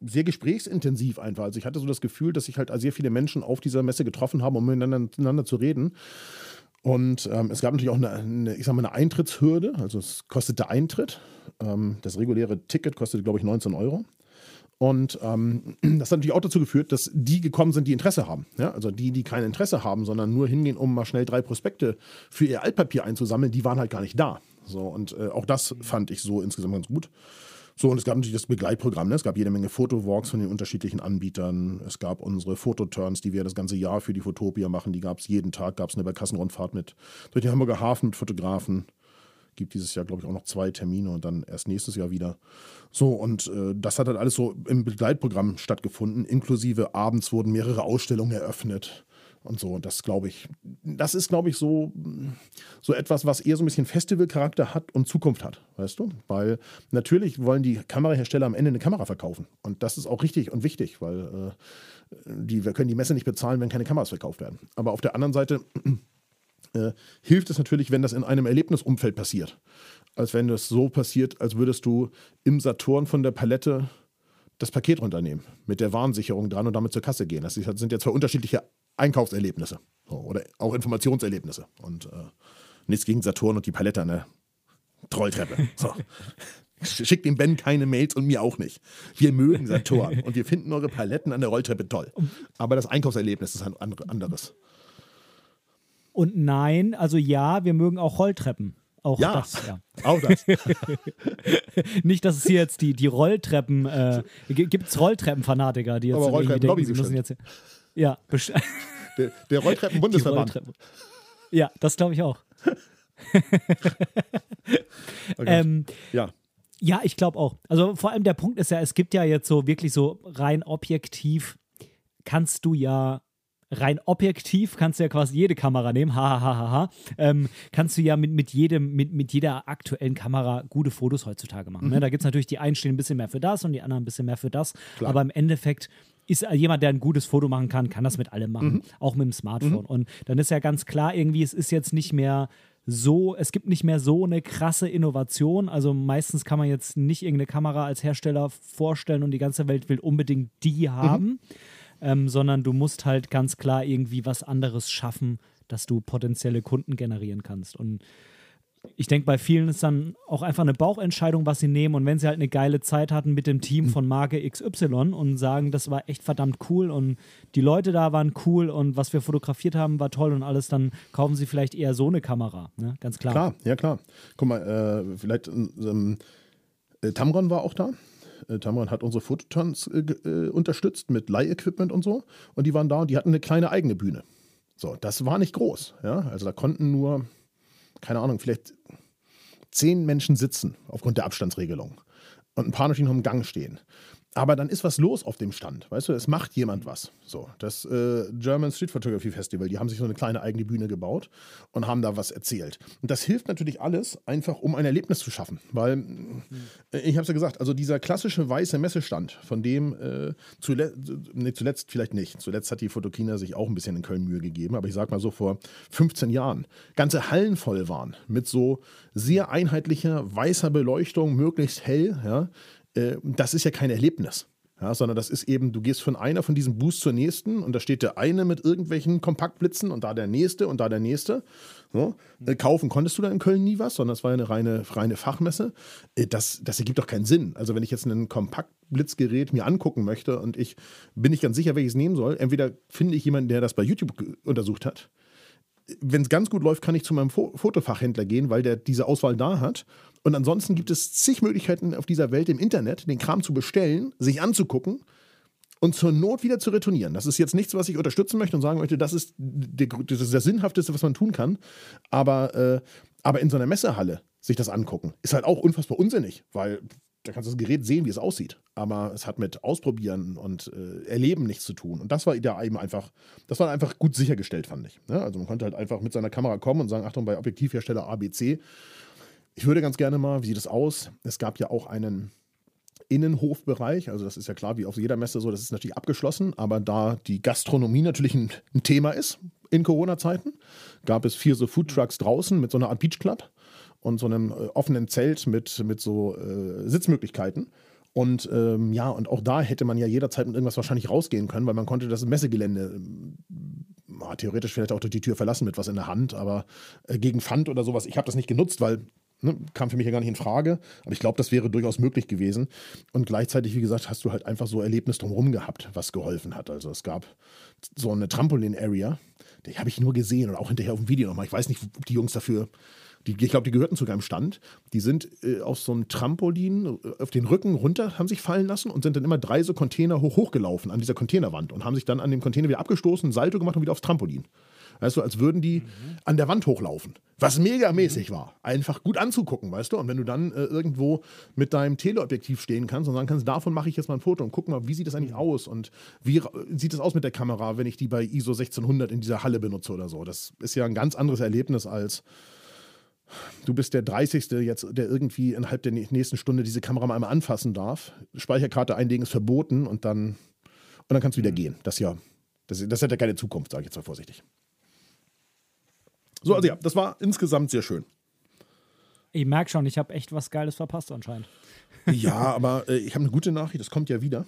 sehr gesprächsintensiv einfach. Also ich hatte so das Gefühl, dass sich halt sehr viele Menschen auf dieser Messe getroffen haben, um miteinander, zu reden. Und ähm, es gab natürlich auch eine, eine, ich sag mal, eine Eintrittshürde. Also es kostete Eintritt. Ähm, das reguläre Ticket kostete, glaube ich, 19 Euro. Und ähm, das hat natürlich auch dazu geführt, dass die gekommen sind, die Interesse haben. Ja? Also die, die kein Interesse haben, sondern nur hingehen, um mal schnell drei Prospekte für ihr Altpapier einzusammeln, die waren halt gar nicht da. So, und äh, auch das fand ich so insgesamt ganz gut. So, und es gab natürlich das Begleitprogramm. Ne? Es gab jede Menge Fotowalks von den unterschiedlichen Anbietern. Es gab unsere Fototurns, die wir das ganze Jahr für die Fotopia machen. Die gab es jeden Tag. Gab es eine Barkassenrundfahrt mit durch den Hamburger Hafen mit Fotografen. Gibt dieses Jahr, glaube ich, auch noch zwei Termine und dann erst nächstes Jahr wieder. So, und äh, das hat halt alles so im Begleitprogramm stattgefunden. Inklusive abends wurden mehrere Ausstellungen eröffnet und so. Und das glaube ich, das ist, glaube ich, so, so etwas, was eher so ein bisschen Festivalcharakter hat und Zukunft hat, weißt du? Weil natürlich wollen die Kamerahersteller am Ende eine Kamera verkaufen. Und das ist auch richtig und wichtig, weil äh, die, wir können die Messe nicht bezahlen, wenn keine Kameras verkauft werden. Aber auf der anderen Seite äh, hilft es natürlich, wenn das in einem Erlebnisumfeld passiert. Als wenn das so passiert, als würdest du im Saturn von der Palette das Paket runternehmen, mit der Warnsicherung dran und damit zur Kasse gehen. Das sind ja zwei unterschiedliche Einkaufserlebnisse so, oder auch Informationserlebnisse. Und äh, nichts gegen Saturn und die Palette an der Trolltreppe. So. Schickt dem Ben keine Mails und mir auch nicht. Wir mögen Saturn und wir finden eure Paletten an der Rolltreppe toll. Aber das Einkaufserlebnis ist ein anderes. Und nein, also ja, wir mögen auch Rolltreppen. Auch ja, das, ja. Auch das. Nicht, dass es hier jetzt die, die Rolltreppen, äh, gibt es Rolltreppenfanatiker, die jetzt Aber Rolltreppen denken, sie müssen jetzt. Ja, der, der Rolltreppen-Bundesverband. Rolltreppen. Ja, das glaube ich auch. oh ähm, ja. Ja, ich glaube auch. Also vor allem der Punkt ist ja, es gibt ja jetzt so wirklich so rein objektiv, kannst du ja rein objektiv kannst du ja quasi jede Kamera nehmen, hahaha, ähm, kannst du ja mit, mit, jedem, mit, mit jeder aktuellen Kamera gute Fotos heutzutage machen. Ne? Mhm. Ne? Da gibt es natürlich die einen stehen ein bisschen mehr für das und die anderen ein bisschen mehr für das. Klar. Aber im Endeffekt ist jemand, der ein gutes Foto machen kann, kann das mit allem machen, mhm. auch mit dem Smartphone. Mhm. Und dann ist ja ganz klar, irgendwie, es ist jetzt nicht mehr so, es gibt nicht mehr so eine krasse Innovation. Also meistens kann man jetzt nicht irgendeine Kamera als Hersteller vorstellen und die ganze Welt will unbedingt die mhm. haben, mhm. ähm, sondern du musst halt ganz klar irgendwie was anderes schaffen, dass du potenzielle Kunden generieren kannst. Und ich denke, bei vielen ist dann auch einfach eine Bauchentscheidung, was sie nehmen. Und wenn sie halt eine geile Zeit hatten mit dem Team von Marke XY und sagen, das war echt verdammt cool und die Leute da waren cool und was wir fotografiert haben war toll und alles, dann kaufen sie vielleicht eher so eine Kamera. Ne? Ganz klar. Klar, ja klar. Guck mal, äh, vielleicht ähm, äh, Tamron war auch da. Äh, Tamron hat unsere Fototons äh, äh, unterstützt mit Leihequipment und so. Und die waren da und die hatten eine kleine eigene Bühne. So, das war nicht groß. Ja? Also da konnten nur keine Ahnung, vielleicht zehn Menschen sitzen aufgrund der Abstandsregelung und ein paar noch im Gang stehen. Aber dann ist was los auf dem Stand, weißt du, es macht jemand was. So, das äh, German Street Photography Festival, die haben sich so eine kleine eigene Bühne gebaut und haben da was erzählt. Und das hilft natürlich alles, einfach um ein Erlebnis zu schaffen. Weil, mhm. ich habe es ja gesagt, also dieser klassische weiße Messestand, von dem äh, zule nee, zuletzt vielleicht nicht. Zuletzt hat die Fotokina sich auch ein bisschen in Köln Mühe gegeben, aber ich sag mal so vor 15 Jahren, ganze Hallen voll waren mit so sehr einheitlicher weißer Beleuchtung, möglichst hell, ja äh, das ist ja kein Erlebnis. Ja, sondern das ist eben, du gehst von einer von diesen Boosts zur nächsten und da steht der eine mit irgendwelchen Kompaktblitzen und da der nächste und da der nächste. So. Äh, kaufen konntest du da in Köln nie was, sondern es war ja eine reine, reine Fachmesse. Äh, das, das ergibt doch keinen Sinn. Also wenn ich jetzt ein Kompaktblitzgerät mir angucken möchte und ich bin nicht ganz sicher, welches nehmen soll, entweder finde ich jemanden, der das bei YouTube untersucht hat. Wenn es ganz gut läuft, kann ich zu meinem Fotofachhändler gehen, weil der diese Auswahl da hat und ansonsten gibt es zig Möglichkeiten auf dieser Welt im Internet, den Kram zu bestellen, sich anzugucken und zur Not wieder zu retournieren. Das ist jetzt nichts, was ich unterstützen möchte und sagen möchte, das ist, die, das, ist das Sinnhafteste, was man tun kann. Aber, äh, aber in so einer Messehalle sich das angucken, ist halt auch unfassbar unsinnig, weil da kannst du das Gerät sehen, wie es aussieht. Aber es hat mit Ausprobieren und äh, Erleben nichts zu tun. Und das war da eben einfach, das war einfach gut sichergestellt, fand ich. Ja, also man konnte halt einfach mit seiner Kamera kommen und sagen, Achtung, bei Objektivhersteller ABC ich würde ganz gerne mal, wie sieht es aus? Es gab ja auch einen Innenhofbereich, also das ist ja klar, wie auf jeder Messe so, das ist natürlich abgeschlossen, aber da die Gastronomie natürlich ein, ein Thema ist in Corona-Zeiten, gab es vier so Foodtrucks draußen mit so einer Art Beach Club und so einem äh, offenen Zelt mit, mit so äh, Sitzmöglichkeiten. Und ähm, ja, und auch da hätte man ja jederzeit mit irgendwas wahrscheinlich rausgehen können, weil man konnte das Messegelände äh, theoretisch vielleicht auch durch die Tür verlassen mit was in der Hand, aber äh, gegen Pfand oder sowas, ich habe das nicht genutzt, weil Ne, kam für mich ja gar nicht in Frage, aber ich glaube, das wäre durchaus möglich gewesen. Und gleichzeitig, wie gesagt, hast du halt einfach so Erlebnis drumherum gehabt, was geholfen hat. Also es gab so eine Trampolin-Area, die habe ich nur gesehen und auch hinterher auf dem Video nochmal. Ich weiß nicht, ob die Jungs dafür, die, ich glaube, die gehörten sogar im Stand. Die sind äh, auf so einem Trampolin äh, auf den Rücken runter, haben sich fallen lassen und sind dann immer drei so Container hoch hochgelaufen an dieser Containerwand und haben sich dann an dem Container wieder abgestoßen, Salto gemacht und wieder aufs Trampolin. Weißt du, als würden die mhm. an der Wand hochlaufen. Was megamäßig mhm. war. Einfach gut anzugucken, weißt du? Und wenn du dann äh, irgendwo mit deinem Teleobjektiv stehen kannst und sagen kannst, davon mache ich jetzt mal ein Foto und guck mal, wie sieht das eigentlich mhm. aus und wie sieht es aus mit der Kamera, wenn ich die bei ISO 1600 in dieser Halle benutze oder so. Das ist ja ein ganz anderes Erlebnis als du bist der 30. jetzt, der irgendwie innerhalb der nächsten Stunde diese Kamera mal einmal anfassen darf. Speicherkarte einlegen ist verboten und dann, und dann kannst du wieder gehen. Das ja, das, das hat ja keine Zukunft, sage ich jetzt mal vorsichtig. So, also ja, das war insgesamt sehr schön. Ich merke schon, ich habe echt was Geiles verpasst anscheinend. Ja, aber äh, ich habe eine gute Nachricht, das kommt ja wieder.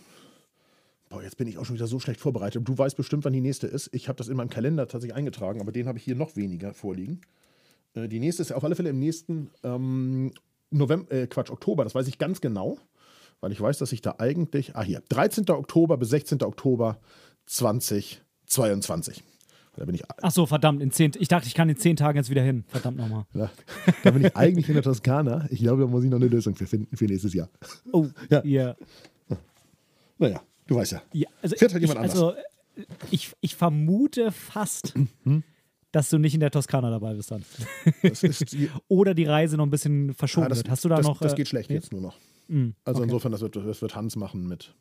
Boah, jetzt bin ich auch schon wieder so schlecht vorbereitet. Du weißt bestimmt, wann die nächste ist. Ich habe das in meinem Kalender tatsächlich eingetragen, aber den habe ich hier noch weniger vorliegen. Äh, die nächste ist auf alle Fälle im nächsten ähm, November, äh, Quatsch, Oktober, das weiß ich ganz genau, weil ich weiß, dass ich da eigentlich, ah hier, 13. Oktober bis 16. Oktober 2022. Da bin ich, Ach so, verdammt, in zehn, ich dachte, ich kann in zehn Tagen jetzt wieder hin. Verdammt nochmal. ja, da bin ich eigentlich in der Toskana. Ich glaube, da muss ich noch eine Lösung für finden für nächstes Jahr. Oh, Ja. ja. Naja, du weißt ja. ja also Fährt halt ich, jemand also, äh, ich, ich vermute fast, dass du nicht in der Toskana dabei bist dann. Ist, Oder die Reise noch ein bisschen verschoben ah, das, wird. Hast du da das, noch. das äh, geht schlecht nee? jetzt nur noch. Mm, Also okay. insofern, das wird, das wird Hans machen mit,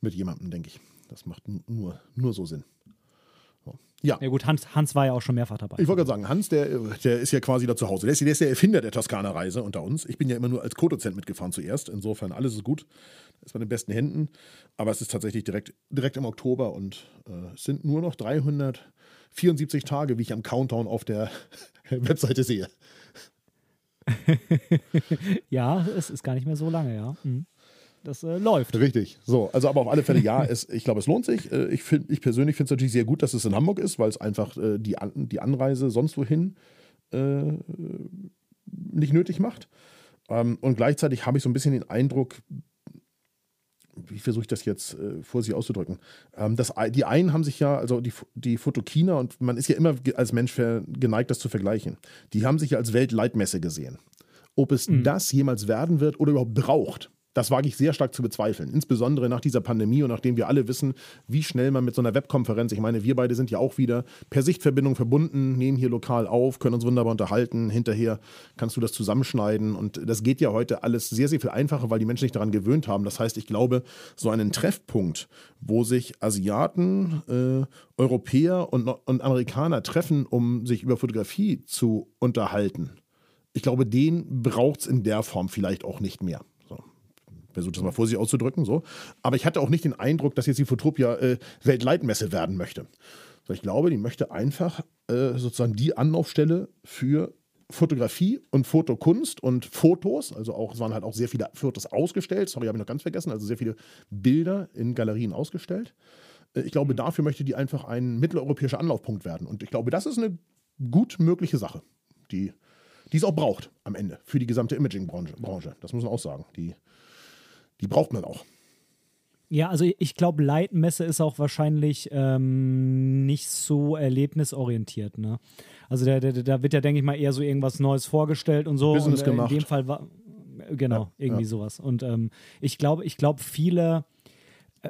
mit jemandem, denke ich. Das macht nur, nur so Sinn. Ja, Ja gut, Hans, Hans war ja auch schon mehrfach dabei. ich wollte gerade sagen, Hans, der, der ist ja quasi da zu Hause. Der ist, der ist der Erfinder der Toskana-Reise unter uns. Ich bin ja immer nur als Co-Dozent mitgefahren zuerst. Insofern, alles ist gut. Ist bei den besten Händen. Aber es ist tatsächlich direkt, direkt im Oktober und äh, es sind nur noch 374 Tage, wie ich am Countdown auf der Webseite sehe. Ja, es ist gar nicht mehr so lange, ja. Mhm. Das äh, läuft. Richtig. So, also aber auf alle Fälle ja, es, ich glaube, es lohnt sich. Äh, Ich, find, ich persönlich finde es natürlich sehr gut, dass es in Hamburg ist, weil es einfach äh, die, An die Anreise sonst wohin äh, nicht nötig macht. Ähm, und gleichzeitig habe ich so ein bisschen den Eindruck, wie versuche ich das jetzt äh, vorsichtig auszudrücken? Ähm, das, die einen haben sich ja, also die, die Fotokina, und man ist ja immer als Mensch geneigt, das zu vergleichen, die haben sich ja als Weltleitmesse gesehen. Ob es das jemals werden wird oder überhaupt braucht, das wage ich sehr stark zu bezweifeln. Insbesondere nach dieser Pandemie und nachdem wir alle wissen, wie schnell man mit so einer Webkonferenz, ich meine, wir beide sind ja auch wieder per Sichtverbindung verbunden, nehmen hier lokal auf, können uns wunderbar unterhalten. Hinterher kannst du das zusammenschneiden und das geht ja heute alles sehr, sehr viel einfacher, weil die Menschen sich daran gewöhnt haben. Das heißt, ich glaube, so einen Treffpunkt, wo sich Asiaten, äh, Europäer und, und Amerikaner treffen, um sich über Fotografie zu unterhalten, ich glaube, den braucht es in der Form vielleicht auch nicht mehr. Versuche das mal vorsichtig auszudrücken. So. Aber ich hatte auch nicht den Eindruck, dass jetzt die Fotopia äh, Weltleitmesse werden möchte. So, ich glaube, die möchte einfach äh, sozusagen die Anlaufstelle für Fotografie und Fotokunst und Fotos, also auch, es waren halt auch sehr viele Fotos ausgestellt, sorry, habe ich noch ganz vergessen, also sehr viele Bilder in Galerien ausgestellt. Äh, Ich glaube, dafür möchte die einfach ein mitteleuropäischer Anlaufpunkt werden. Und ich glaube, das ist eine gut mögliche Sache, die, die es auch braucht am Ende für die gesamte Imaging-Branche. Branche. Das muss man auch sagen. Die, die braucht man auch. Ja, also ich glaube, Leitmesse ist auch wahrscheinlich ähm, nicht so erlebnisorientiert. Ne? Also da, da, da wird ja, denke ich mal, eher so irgendwas Neues vorgestellt und so. Business und, äh, gemacht. In dem Fall war, genau, Ja, irgendwie ja. sowas. Und ähm, ich glaube, ich glaube, viele,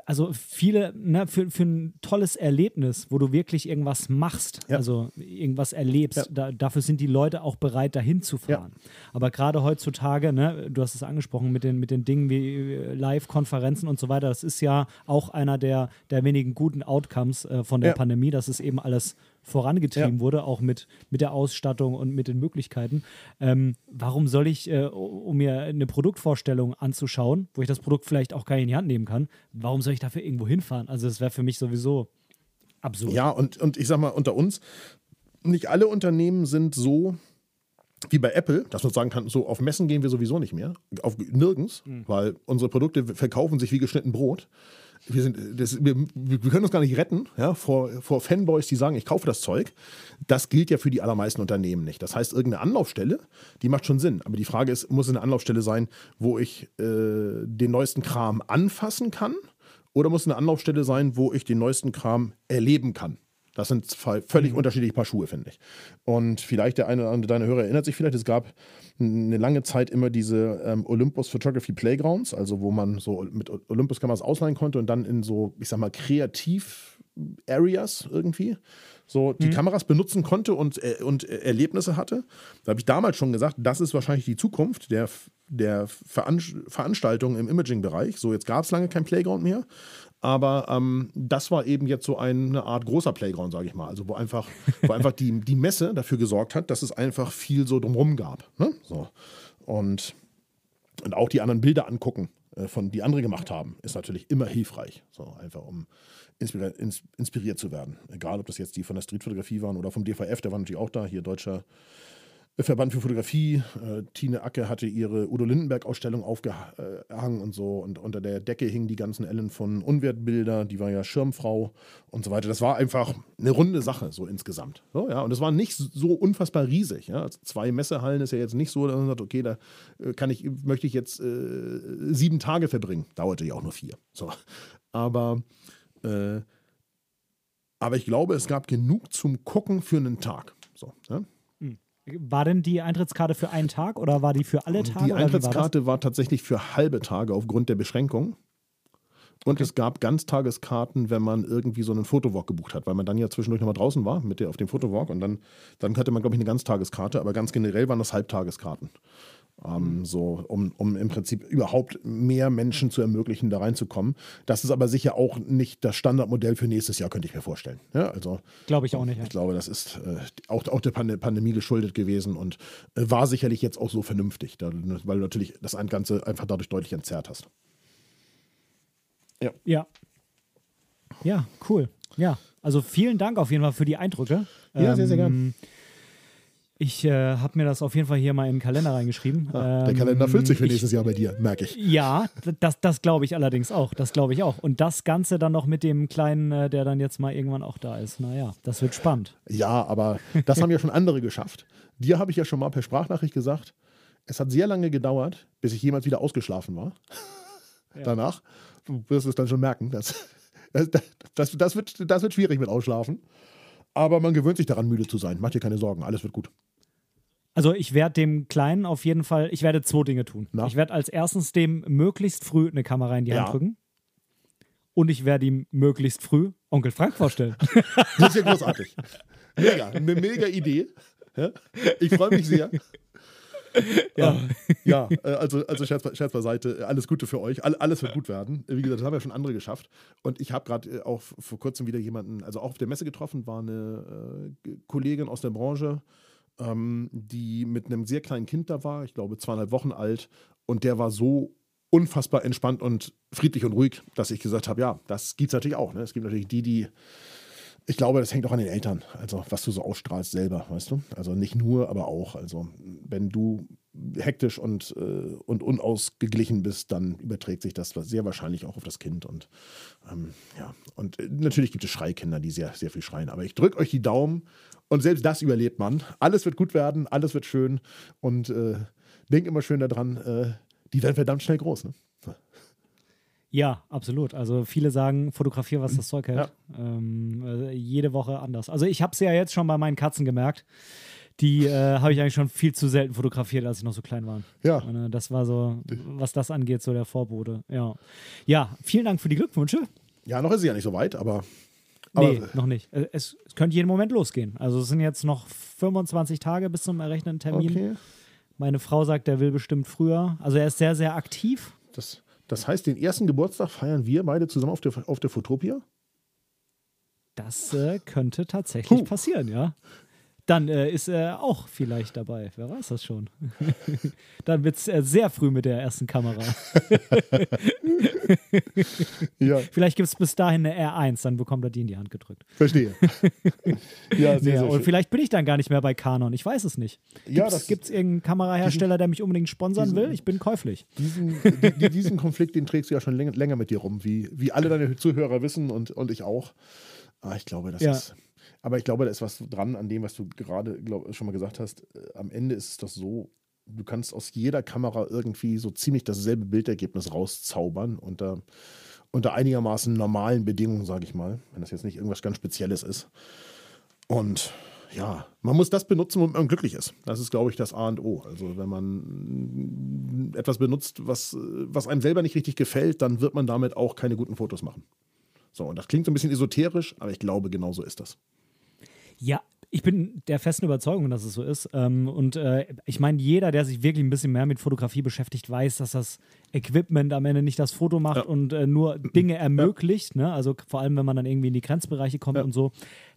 also viele, ne, für, für ein tolles Erlebnis, wo du wirklich irgendwas machst, Ja. also irgendwas erlebst, Ja. da, dafür sind die Leute auch bereit, dahin zu fahren. Aber gerade heutzutage, ne, du hast es angesprochen, mit den, mit den Dingen wie äh, Live-Konferenzen und so weiter, das ist ja auch einer der, der wenigen guten Outcomes äh, von der Ja. Pandemie, dass es eben alles vorangetrieben Ja. wurde, auch mit, mit der Ausstattung und mit den Möglichkeiten. Ähm, warum soll ich, äh, um mir eine Produktvorstellung anzuschauen, wo ich das Produkt vielleicht auch gar nicht in die Hand nehmen kann, warum soll ich dafür irgendwo hinfahren? Also das wäre für mich sowieso absurd. Ja, und, und ich sag mal, unter uns, nicht alle Unternehmen sind so wie bei Apple, dass man sagen kann, so auf Messen gehen wir sowieso nicht mehr. Auf nirgends, weil unsere Produkte verkaufen sich wie geschnitten Brot. Wir, sind, das, wir, wir können uns gar nicht retten ja, vor, vor Fanboys, die sagen, ich kaufe das Zeug. Das gilt ja für die allermeisten Unternehmen nicht. Das heißt, irgendeine Anlaufstelle, die macht schon Sinn. Aber die Frage ist, muss es eine Anlaufstelle sein, wo ich äh, den neuesten Kram anfassen kann? Oder muss es eine Anlaufstelle sein, wo ich den neuesten Kram erleben kann? Das sind zwei völlig unterschiedliche Paar Schuhe, finde ich. Und vielleicht der eine oder andere deiner Hörer erinnert sich vielleicht, es gab eine lange Zeit immer diese ähm, Olympus Photography Playgrounds, also wo man so mit Olympus-Kameras ausleihen konnte und dann in so, ich sag mal, Kreativ-Areas irgendwie so die Kameras benutzen konnte und, äh, und äh, Erlebnisse hatte. Da habe ich damals schon gesagt, das ist wahrscheinlich die Zukunft der, der Veran Veranstaltungen im Imaging-Bereich. So, jetzt gab es lange kein Playground mehr. Aber ähm, das war eben jetzt so eine Art großer Playground, sage ich mal. Also wo einfach, wo einfach die, die Messe dafür gesorgt hat, dass es einfach viel so drumherum gab. Ne? So. Und, und auch die anderen Bilder angucken. äh, von die andere gemacht haben, ist natürlich immer hilfreich. So einfach um inspiri ins, inspiriert zu werden. Egal, ob das jetzt die von der Streetfotografie waren oder vom DVF, der war natürlich auch da, hier deutscher Verband für Fotografie. Äh, Tine Acke hatte ihre Udo Lindenberg-Ausstellung aufgehangen und so. Und unter der Decke hingen die ganzen Ellen von Unwertbilder. Die war ja Schirmfrau und so weiter. Das war einfach eine runde Sache, so insgesamt. So, ja. Und es war nicht so unfassbar riesig. Ja. Also zwei Messehallen ist ja jetzt nicht so, dass man sagt, okay, da äh, kann ich, möchte ich jetzt äh, sieben Tage verbringen. Dauerte ja auch nur vier. So. Aber, äh, aber ich glaube, es gab genug zum Gucken für einen Tag. So, ja. War denn die Eintrittskarte für einen Tag oder war die für alle Tage? Die Eintrittskarte war, war, tatsächlich für halbe Tage aufgrund der Beschränkung. Und okay. es gab Ganztageskarten, wenn man irgendwie so einen Fotowalk gebucht hat, weil man dann ja zwischendurch nochmal draußen war mit der, auf dem Fotowalk und dann, dann hatte man, glaube ich, eine Ganztageskarte, aber ganz generell waren das Halbtageskarten. Ähm, mhm. so, um, um im Prinzip überhaupt mehr Menschen zu ermöglichen, da reinzukommen. Das ist aber sicher auch nicht das Standardmodell für nächstes Jahr, könnte ich mir vorstellen. Ja, also, glaube ich auch nicht. Ja. Ich glaube, das ist äh, auch, auch der Pand Pandemie geschuldet gewesen und äh, war sicherlich jetzt auch so vernünftig, da, weil du natürlich das Ganze einfach dadurch deutlich entzerrt hast. Ja. Ja. Ja, cool. Ja, also vielen Dank auf jeden Fall für die Eindrücke. Ja, ähm, sehr, sehr gerne. Ähm, ich äh, habe mir das auf jeden Fall hier mal in den Kalender reingeschrieben. Ah, ähm, der Kalender füllt sich für nächstes ich, Jahr bei dir, merke ich. Ja, das, das glaube ich allerdings auch. Das glaube ich auch. Und das Ganze dann noch mit dem Kleinen, äh, der dann jetzt mal irgendwann auch da ist. Naja, das wird spannend. Ja, aber das haben ja schon andere geschafft. Dir habe ich ja schon mal per Sprachnachricht gesagt, es hat sehr lange gedauert, bis ich jemals wieder ausgeschlafen war. Ja. Danach. Du wirst es dann schon merken. Das, das, das, das, wird, das wird schwierig mit Ausschlafen. Aber man gewöhnt sich daran, müde zu sein. Mach dir keine Sorgen, alles wird gut. Also ich werde dem Kleinen auf jeden Fall, ich werde zwei Dinge tun. Na? Ich werde als erstens dem möglichst früh eine Kamera in die Hand drücken. Und ich werde ihm möglichst früh Onkel Frank vorstellen. Das ist ja großartig. Mega, eine mega Idee. Ich freue mich sehr. Ja, ah, ja äh, also, also Scherz, Scherz beiseite, alles Gute für euch. alles wird gut werden. Wie gesagt, das haben ja schon andere geschafft. Und ich habe gerade äh, auch vor kurzem wieder jemanden, also auch auf der Messe getroffen, war eine äh, Kollegin aus der Branche, ähm, die mit einem sehr kleinen Kind da war, ich glaube zweieinhalb Wochen alt. Und der war so unfassbar entspannt und friedlich und ruhig, dass ich gesagt habe, ja, das gibt es natürlich auch. Ne? Es gibt natürlich die, die ich glaube, das hängt auch an den Eltern, also was du so ausstrahlst selber, weißt du? Also nicht nur, aber auch. Also wenn du hektisch und, äh, und unausgeglichen bist, dann überträgt sich das sehr wahrscheinlich auch auf das Kind. Und ähm, ja, und äh, natürlich gibt es Schreikinder, die sehr, sehr viel schreien. Aber ich drücke euch die Daumen und selbst das überlebt man. Alles wird gut werden, alles wird schön. Und äh, denk immer schön daran, äh, die werden verdammt schnell groß. Ne? Ja, absolut. Also viele sagen, fotografiere, was das Zeug hält. Ja. Ähm, also jede Woche anders. Also ich habe es ja jetzt schon bei meinen Katzen gemerkt. Die äh, habe ich eigentlich schon viel zu selten fotografiert, als ich noch so klein war. Ja. Und, äh, das war so, was das angeht, so der Vorbote. Ja. Ja, vielen Dank für die Glückwünsche. Ja, noch ist sie ja nicht so weit, aber. Aber nee, noch nicht. Äh, es, es, könnte jeden Moment losgehen. Also es sind jetzt noch 25 Tage bis zum errechneten Termin. Okay. Meine Frau sagt, er will bestimmt früher. Also er ist sehr, sehr aktiv. Das das heißt, den ersten Geburtstag feiern wir beide zusammen auf der, auf der Fotopia? Das äh, könnte tatsächlich Puh. passieren, ja dann äh, ist er auch vielleicht dabei. Wer weiß das schon. dann wird es äh, sehr früh mit der ersten Kamera. ja. Vielleicht gibt es bis dahin eine R1, dann bekommt er die in die Hand gedrückt. Verstehe. ja, sehr, ja, sehr und vielleicht bin ich dann gar nicht mehr bei Canon. Ich weiß es nicht. Gibt es irgendeinen Kamerahersteller, der mich unbedingt sponsern diesen, will? Ich bin käuflich. Diesen, die, diesen Konflikt, den trägst du ja schon länger, länger mit dir rum, wie, wie alle deine Zuhörer wissen und, und ich auch. Ah, ich glaube, das ja. ist aber ich glaube, da ist was dran an dem, was du gerade glaub, schon mal gesagt hast. Äh, am Ende ist es doch so, du kannst aus jeder Kamera irgendwie so ziemlich dasselbe Bildergebnis rauszaubern unter, unter einigermaßen normalen Bedingungen, sage ich mal, wenn das jetzt nicht irgendwas ganz Spezielles ist. Und ja, man muss das benutzen, womit man glücklich ist. Das ist, glaube ich, das A und O. Also wenn man etwas benutzt, was, was einem selber nicht richtig gefällt, dann wird man damit auch keine guten Fotos machen. So, und das klingt so ein bisschen esoterisch, aber ich glaube, genau so ist das. Ja, ich bin der festen Überzeugung, dass es so ist. Ähm, und äh, ich meine, jeder, der sich wirklich ein bisschen mehr mit Fotografie beschäftigt, weiß, dass das Equipment am Ende nicht das Foto macht ja. und äh, nur Dinge ermöglicht. Ja. Ne? Also vor allem, wenn man dann irgendwie in die Grenzbereiche kommt ja. und so.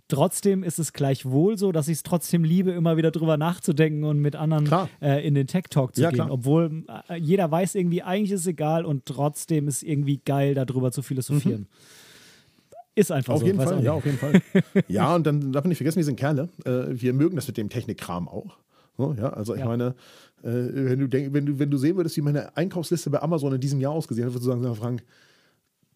Trotzdem ist es gleichwohl so, dass ich es trotzdem liebe, immer wieder drüber nachzudenken und mit anderen äh, in den Tech-Talk zu Ja, gehen. klar. Obwohl äh, jeder weiß irgendwie, eigentlich ist es egal und trotzdem ist irgendwie geil, darüber zu philosophieren. Ist einfach. Auf so. jeden Fall, ja, auf jeden Fall. ja, und dann darf man nicht vergessen, wir sind Kerle. Äh, wir mögen das mit dem Technikkram auch. Ja, also ich Ja. meine, äh, wenn, du denk, wenn, du, wenn du sehen würdest, wie meine Einkaufsliste bei Amazon in diesem Jahr ausgesehen hat, würdest du sagen, Frank,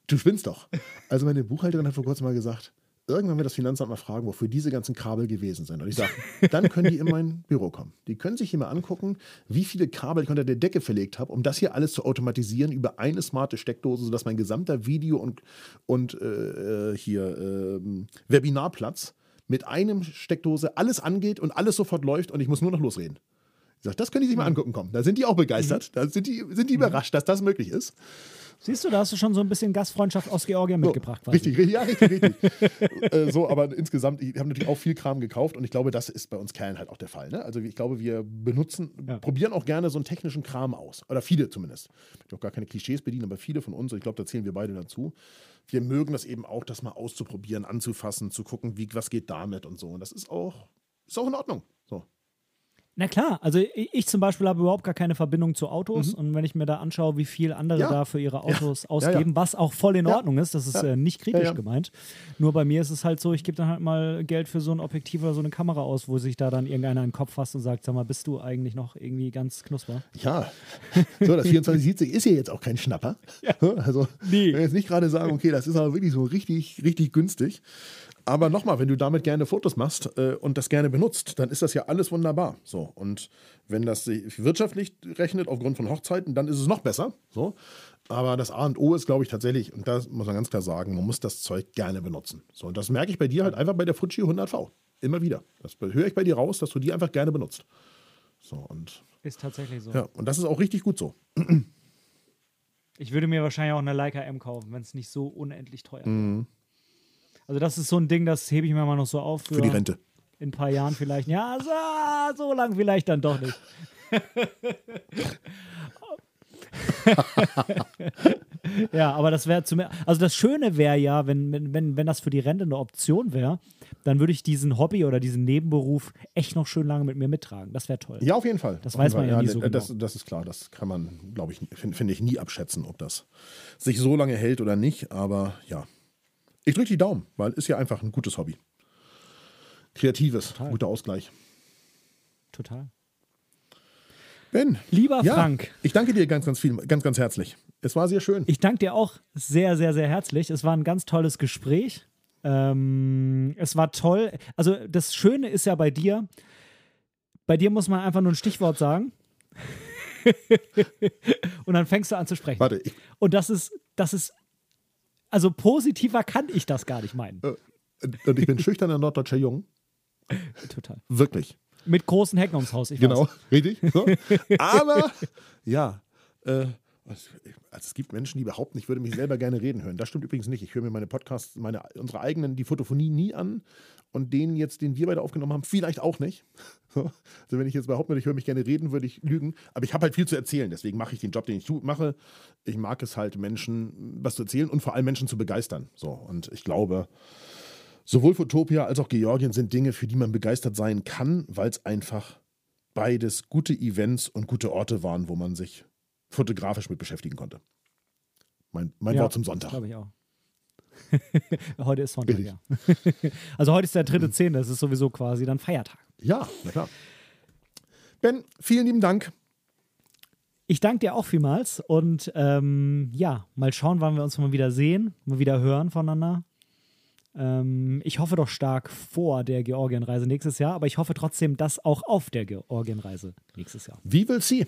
du spinnst doch. Also meine Buchhalterin hat vor kurzem mal gesagt, irgendwann wird das Finanzamt mal fragen, wofür diese ganzen Kabel gewesen sind. Und ich sage, dann können die in mein Büro kommen. Die können sich hier mal angucken, wie viele Kabel ich unter der Decke verlegt habe, um das hier alles zu automatisieren über eine smarte Steckdose, sodass mein gesamter Video- und, und äh, hier ähm, Webinarplatz mit einem Steckdose alles angeht und alles sofort läuft und ich muss nur noch losreden. Ich sage, das können die sich mal angucken kommen. Da sind die auch begeistert. Da sind die, sind die überrascht, dass das möglich ist. Siehst du, da hast du schon so ein bisschen Gastfreundschaft aus Georgien So, mitgebracht. quasi. Richtig, richtig, ja, richtig, richtig. äh, so, aber insgesamt, ich habe natürlich auch viel Kram gekauft und ich glaube, das ist bei uns Kerlen halt auch der Fall. Ne? Also ich glaube, wir benutzen, Ja. probieren auch gerne so einen technischen Kram aus. Oder viele zumindest. Ich will auch gar keine Klischees bedienen, aber viele von uns, und ich glaube, da zählen wir beide dazu. Wir mögen das eben auch, das mal auszuprobieren, anzufassen, zu gucken, wie, was geht damit und so. Und das ist auch, ist auch in Ordnung. Na klar, also ich, zum Beispiel habe überhaupt gar keine Verbindung zu Autos und wenn ich mir da anschaue, wie viel andere Mhm. Ja. da für ihre Autos Ja, ausgeben, ja. was auch voll in. Ordnung ist, das ist äh, nicht kritisch gemeint. Nur bei mir ist es halt so, ich gebe dann halt mal Geld für so ein Objektiv oder so eine Kamera aus, wo sich da dann irgendeiner in den Kopf fasst und sagt, sag mal, bist du eigentlich noch irgendwie ganz knusper? Ja, so, das 2470 ist ja jetzt auch kein Schnapper. Also, Nee. ich will jetzt nicht gerade sagen, okay, das ist aber wirklich so richtig, richtig günstig. Aber nochmal, wenn du damit gerne Fotos machst äh, und das gerne benutzt, dann ist das ja alles wunderbar. So, und wenn das sich wirtschaftlich rechnet aufgrund von Hochzeiten, dann ist es noch besser. So. Aber das A und O ist, glaube ich, tatsächlich, und das muss man ganz klar sagen, man muss das Zeug gerne benutzen. So, und das merke ich bei dir halt einfach bei der Fuji 100V. Immer wieder. Das höre ich bei dir raus, dass du die einfach gerne benutzt. So, und Ist tatsächlich so. ja, und das ist auch richtig gut so. Ich würde mir wahrscheinlich auch eine Leica M kaufen, wenn es nicht so unendlich teuer wäre. Mhm. Also das ist so ein Ding, das hebe ich mir mal noch so auf für, Für die Rente. in ein paar Jahren vielleicht. Ja, so, so lang vielleicht dann doch nicht. ja, aber das wäre zum also das Schöne wäre ja, wenn, wenn, wenn, das für die Rente eine Option wäre, dann würde ich diesen Hobby oder diesen Nebenberuf echt noch schön lange mit mir mittragen. Das wäre toll. Ja, auf jeden Fall. Das Auf weiß man ja Fall. nie so ne, das, genau. das ist klar. Das kann man, glaube ich, finde find ich nie abschätzen, ob das sich so lange hält oder nicht. Aber ja, ich drücke die Daumen, weil ist ja einfach ein gutes Hobby. Kreatives, guter Ausgleich. Total. Ben, Lieber ja, Frank, ich danke dir ganz, ganz viel, ganz, ganz herzlich. Es war sehr schön. Ich danke dir auch sehr, sehr, sehr herzlich. Es war ein ganz tolles Gespräch. Ähm, es war toll. Also das Schöne ist ja bei dir, bei dir muss man einfach nur ein Stichwort sagen. und dann fängst du an zu sprechen. Warte, ich, Und das ist, das ist, also positiver kann ich das gar nicht meinen. äh, und ich bin schüchterner norddeutscher Jung. Total. Wirklich. Mit großen Hecken ums Haus. Ich Genau, Weiß. richtig. So. Aber ja, äh, also es gibt Menschen, die behaupten, ich würde mich selber gerne reden hören. Das stimmt übrigens nicht. Ich höre mir meine Podcasts, meine, unsere eigenen, die Fotophonie nie an und den jetzt, den wir beide aufgenommen haben, vielleicht auch nicht. So. Also wenn ich jetzt behaupten würde, ich höre mich gerne reden, würde ich lügen. Aber ich habe halt viel zu erzählen. Deswegen mache ich den Job, den ich mache. Ich mag es halt, Menschen was zu erzählen und vor allem Menschen zu begeistern. So. Und ich glaube, sowohl Fotopia als auch Georgien sind Dinge, für die man begeistert sein kann, weil es einfach beides gute Events und gute Orte waren, wo man sich fotografisch mit beschäftigen konnte. Mein, mein Ja, Wort zum Sonntag. Glaube ich auch. heute ist Sonntag, ja. also heute ist der dritte Zehnte, das ist sowieso quasi dann Feiertag. Ja, na klar. Ben, vielen lieben Dank. Ich danke dir auch vielmals und ähm, ja, mal schauen, wann wir uns mal wieder sehen, mal wieder hören voneinander. Ähm, ich hoffe doch stark vor der Georgienreise nächstes Jahr, aber ich hoffe trotzdem, dass auch auf der Georgienreise nächstes Jahr. Wie will sie?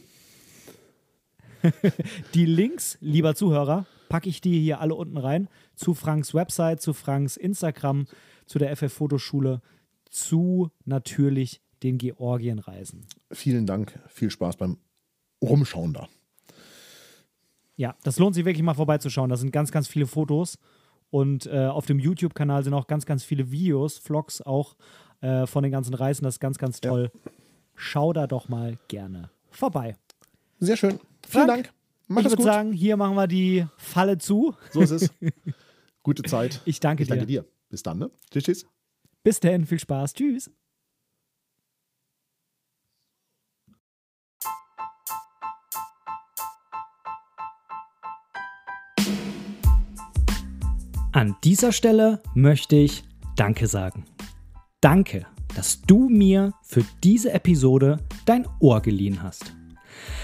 Die Links, lieber Zuhörer, packe ich dir hier alle unten rein zu Franks Website, zu Franks Instagram, zu der FF Fotoschule, zu natürlich den Georgienreisen. Vielen Dank. Viel Spaß beim Rumschauen da. Ja, das lohnt sich wirklich mal vorbeizuschauen. Da sind ganz, ganz viele Fotos. Und äh, auf dem YouTube-Kanal sind auch ganz, ganz viele Videos, Vlogs auch äh, von den ganzen Reisen. Das ist ganz, ganz toll. Schau da doch mal gerne vorbei. Sehr schön. Vielen Dank. Mach ich würde sagen, hier machen wir die Falle zu. So ist es. Gute Zeit. Ich danke Ich danke dir. dir. Bis dann, ne? Tschüss, tschüss. Bis dahin, viel Spaß. Tschüss. An dieser Stelle möchte ich Danke sagen. Danke, dass du mir für diese Episode dein Ohr geliehen hast.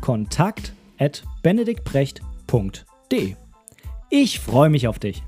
kontakt@benediktbrecht.de. Ich freue mich auf dich.